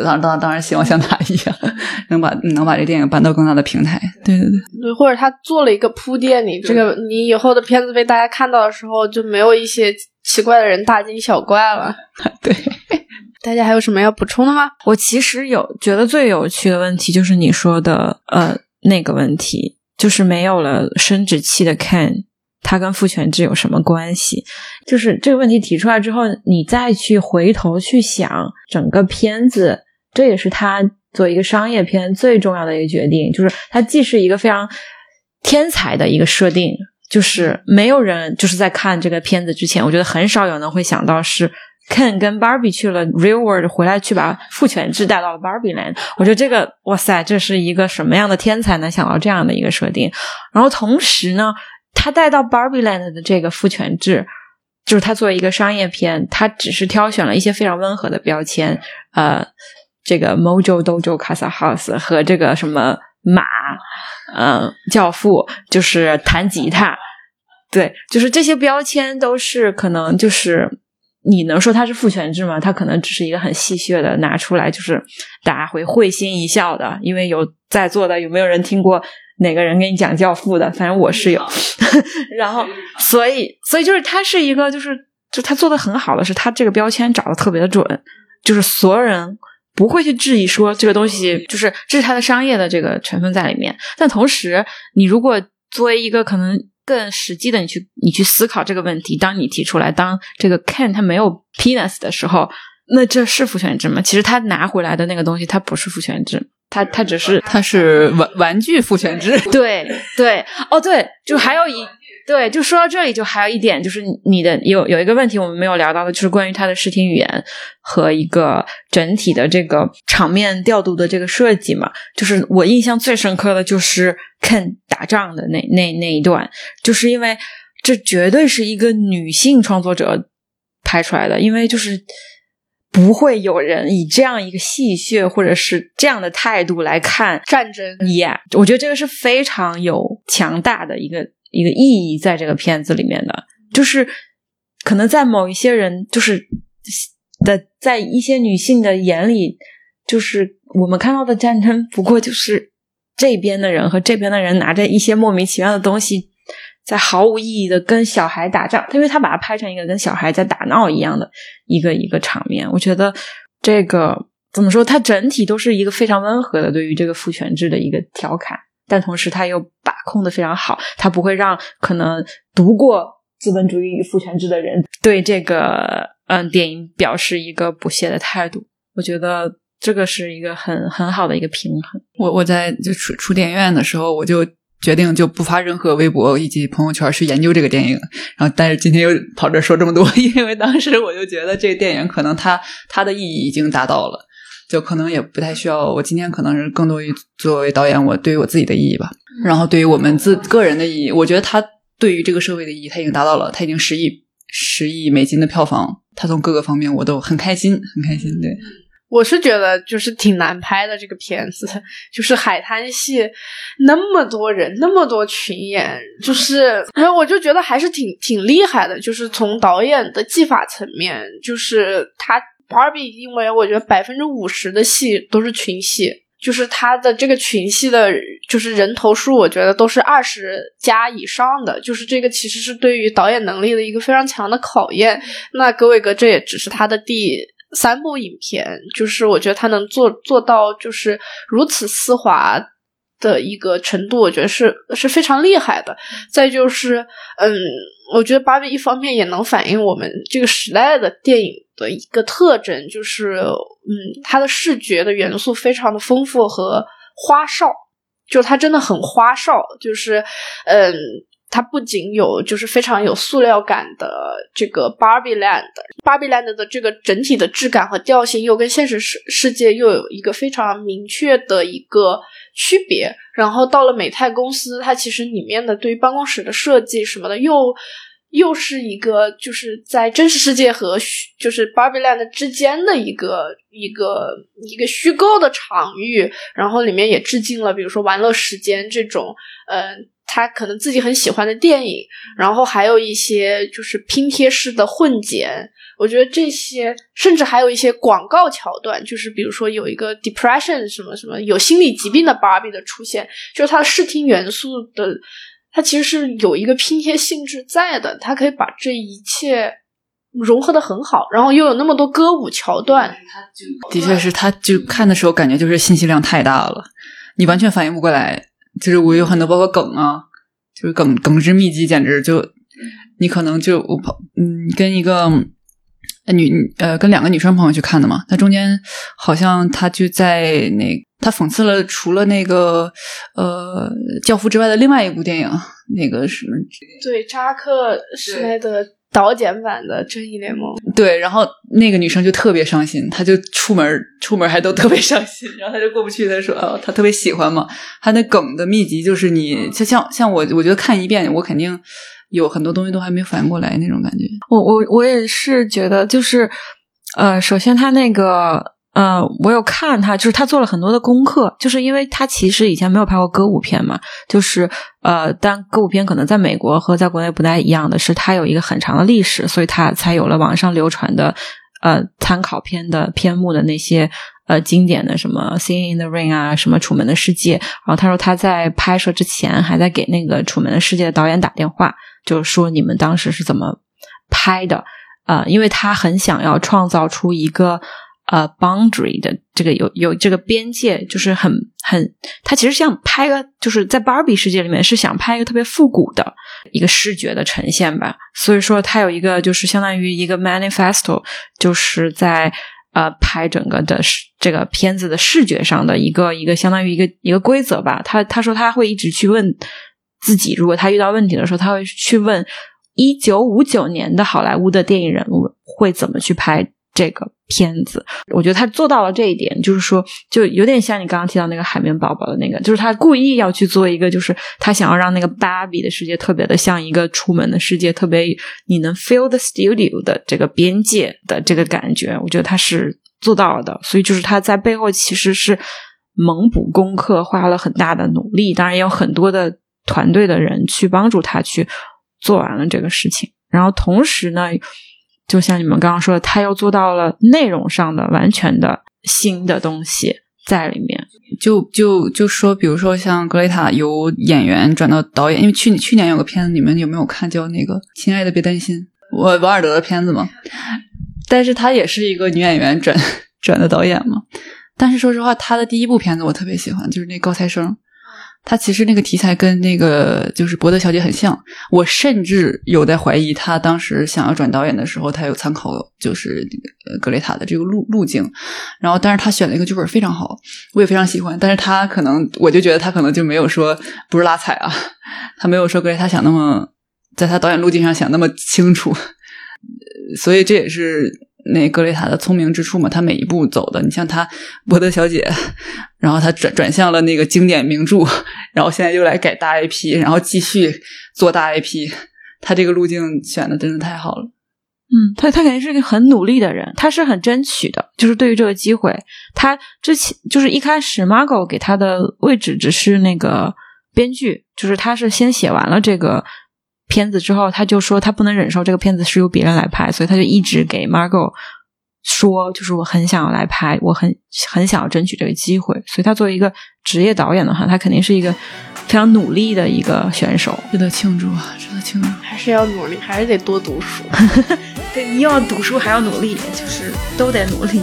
当当当然希望像他一样，能把能把这电影搬到更大的平台。对对对，
对，或者他做了一个铺垫，你这个你以后的片子被大家看到的时候，就没有一些奇怪的人大惊小怪了。
对，
大家还有什么要补充的吗？
我其实有觉得最有趣的问题就是你说的呃那个问题，就是没有了生殖器的 Ken。它跟父权制有什么关系？就是这个问题提出来之后，你再去回头去想整个片子，这也是他做一个商业片最重要的一个决定。就是它既是一个非常天才的一个设定，就是没有人就是在看这个片子之前，我觉得很少有人会想到是 Ken 跟 Barbie 去了 Real World 回来去把父权制带到了 Barbie Land。我觉得这个哇塞，这是一个什么样的天才能想到这样的一个设定？然后同时呢？他带到 Barbie Land 的这个父权制，就是他作为一个商业片，他只是挑选了一些非常温和的标签，呃，这个 Mojo Dojo Casa House 和这个什么马，嗯，教父就是弹吉他，对，就是这些标签都是可能就是你能说它是父权制吗？它可能只是一个很戏谑的拿出来，就是大家会会心一笑的，因为有在座的有没有人听过？哪个人给你讲教父的？反正我是有，然后所以所以就是他是一个，就是就他做的很好的是，他这个标签找的特别的准，就是所有人不会去质疑说这个东西就是这是他的商业的这个成分在里面。但同时，你如果作为一个可能更实际的，你去你去思考这个问题，当你提出来，当这个 Ken 他没有 penis 的时候，那这是父权制吗？其实他拿回来的那个东西，它不是父权制。他他只是
他是玩玩具父权制，
对对哦对，就还有一对，就说到这里，就还有一点，就是你的有有一个问题我们没有聊到的，就是关于他的视听语言和一个整体的这个场面调度的这个设计嘛。就是我印象最深刻的就是 Ken 打仗的那那那一段，就是因为这绝对是一个女性创作者拍出来的，因为就是。不会有人以这样一个戏谑或者是这样的态度来看
战争。
Yeah，我觉得这个是非常有强大的一个一个意义在这个片子里面的，就是可能在某一些人就是的在一些女性的眼里，就是我们看到的战争不过就是这边的人和这边的人拿着一些莫名其妙的东西。在毫无意义的跟小孩打仗，他因为他把它拍成一个跟小孩在打闹一样的一个一个场面。我觉得这个怎么说？它整体都是一个非常温和的对于这个父权制的一个调侃，但同时他又控的非常好，他不会让可能读过《资本主义与父权制》的人对这个嗯电影表示一个不屑的态度。我觉得这个是一个很很好的一个平衡。
我我在就出出电影院的时候，我就。决定就不发任何微博以及朋友圈去研究这个电影，然后但是今天又跑这说这么多，因为当时我就觉得这个电影可能它它的意义已经达到了，就可能也不太需要我今天可能是更多于作为导演我对于我自己的意义吧，然后对于我们自个人的意义，我觉得他对于这个社会的意义，他已经达到了，他已经十亿十亿美金的票房，他从各个方面我都很开心，很开心，对。
我是觉得就是挺难拍的这个片子，就是海滩戏，那么多人，那么多群演，就是，然后我就觉得还是挺挺厉害的，就是从导演的技法层面，就是他 barbe 因为我觉得百分之五十的戏都是群戏，就是他的这个群戏的，就是人头数，我觉得都是二十加以上的，就是这个其实是对于导演能力的一个非常强的考验。那各位哥，这也只是他的第。三部影片，就是我觉得他能做做到，就是如此丝滑的一个程度，我觉得是是非常厉害的。再就是，嗯，我觉得芭比一方面也能反映我们这个时代的电影的一个特征，就是，嗯，它的视觉的元素非常的丰富和花哨，就它真的很花哨，就是，嗯。它不仅有就是非常有塑料感的这个 Barbie Land，Barbie Land 的这个整体的质感和调性又跟现实世世界又有一个非常明确的一个区别。然后到了美泰公司，它其实里面的对于办公室的设计什么的又又是一个就是在真实世界和虚就是 Barbie Land 之间的一个一个一个虚构的场域，然后里面也致敬了，比如说玩乐时间这种，嗯、他可能自己很喜欢的电影，然后还有一些就是拼贴式的混剪。我觉得这些，甚至还有一些广告桥段，就是比如说有一个 depression 什么什么有心理疾病的 Barbie 的出现，就是它的视听元素的，它其实是有一个拼贴性质在的，它可以把这一切融合的很好，然后又有那么多歌舞桥段，
的确是，他就看的时候感觉就是信息量太大了，你完全反应不过来。就是我有很多包括梗啊，就是梗梗之密集，简直就你可能就我朋嗯跟一个女呃跟两个女生朋友去看的嘛，那中间好像他就在那他讽刺了除了那个呃教父之外的另外一部电影，那个什么
对扎克施耐德导剪版的《正义联盟》。
对，然后那个女生就特别伤心，她就出门出门还都特别伤心，然后她就过不去，她说哦，她特别喜欢嘛，她那梗的秘籍就是你就像像我，我觉得看一遍我肯定有很多东西都还没反应过来那种感觉。
我我我也是觉得，就是呃，首先他那个呃，我有看他，就是他做了很多的功课，就是因为他其实以前没有拍过歌舞片嘛，就是呃，但歌舞片可能在美国和在国内不太一样的是，它有一个很长的历史，所以它才有了网上流传的呃参考片的片目的那些。呃，经典的什么《Singing in the Rain》啊，什么《楚门的世界》，然后他说他在拍摄之前还在给那个《楚门的世界》的导演打电话，就是说你们当时是怎么拍的？呃，因为他很想要创造出一个呃 boundary 的这个有有这个边界，就是很很，他其实想拍个就是在 Barbie 世界里面是想拍一个特别复古的一个视觉的呈现吧，所以说他有一个就是相当于一个 manifesto，就是在。呃，拍整个的这个片子的视觉上的一个一个相当于一个一个规则吧。他他说他会一直去问自己，如果他遇到问题的时候，他会去问一九五九年的好莱坞的电影人物会怎么去拍这个片子。我觉得他做到了这一点，就是说，就有点像你刚刚提到那个海绵宝宝的那个，就是他故意要去做一个，就是他想要让那个芭比的世界特别的像一个出门的世界，特别你能 feel the studio 的这个边界的这个感觉。我觉得他是做到了的，所以就是他在背后其实是猛补功课，花了很大的努力，当然也有很多的团队的人去帮助他去做完了这个事情。然后同时呢。就像你们刚刚说的，他又做到了内容上的完全的新的东西在里面。
就就就说，比如说像格雷塔由演员转到导演，因为去去年有个片子，你们有没有看？叫那个《亲爱的别担心》，我王尔德的片子嘛。但是她也是一个女演员转转的导演嘛。但是说实话，她的第一部片子我特别喜欢，就是那高材生。他其实那个题材跟那个就是《伯德小姐》很像，我甚至有在怀疑他当时想要转导演的时候，他有参考就是格雷塔的这个路路径。然后，但是他选了一个剧本非常好，我也非常喜欢。但是他可能，我就觉得他可能就没有说不是拉踩啊，他没有说格雷塔想那么在他导演路径上想那么清楚，所以这也是。那格雷塔的聪明之处嘛，他每一步走的，你像他《伯德小姐》，然后他转转向了那个经典名著，然后现在又来改大 IP，然后继续做大 IP，他这个路径选的真的太好了。
嗯，他他肯定是个很努力的人，他是很争取的，就是对于这个机会，他之前就是一开始 Margo 给他的位置只是那个编剧，就是他是先写完了这个。片子之后，他就说他不能忍受这个片子是由别人来拍，所以他就一直给 Margot 说，就是我很想要来拍，我很很想要争取这个机会。所以他作为一个职业导演的话，他肯定是一个非常努力的一个选手，
值得庆祝啊，值得庆祝！
还是要努力，还是得多读书。
对，又要读书还要努力，就是都得努力。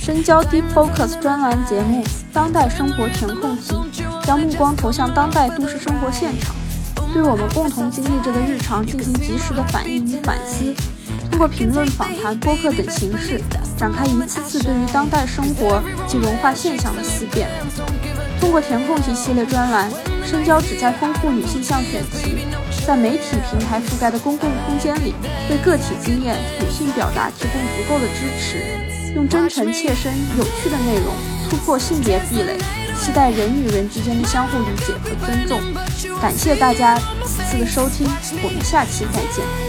深交 Deep Focus 专栏节目《当代生活填空题》，将目光投向当代都市生活现场。对我们共同经历着的日常进行及时的反应与反思，通过评论、访谈、播客等形式，展开一次次对于当代生活及文化现象的思辨。通过填空题系列专栏，深交旨在丰富女性向选题，在媒体平台覆盖的公共空间里，为个体经验、女性表达提供足够的支持，用真诚、切身、有趣的内容突破性别壁垒。期待人与人之间的相互理解和尊重，感谢大家此
次的收听，我们下期再见。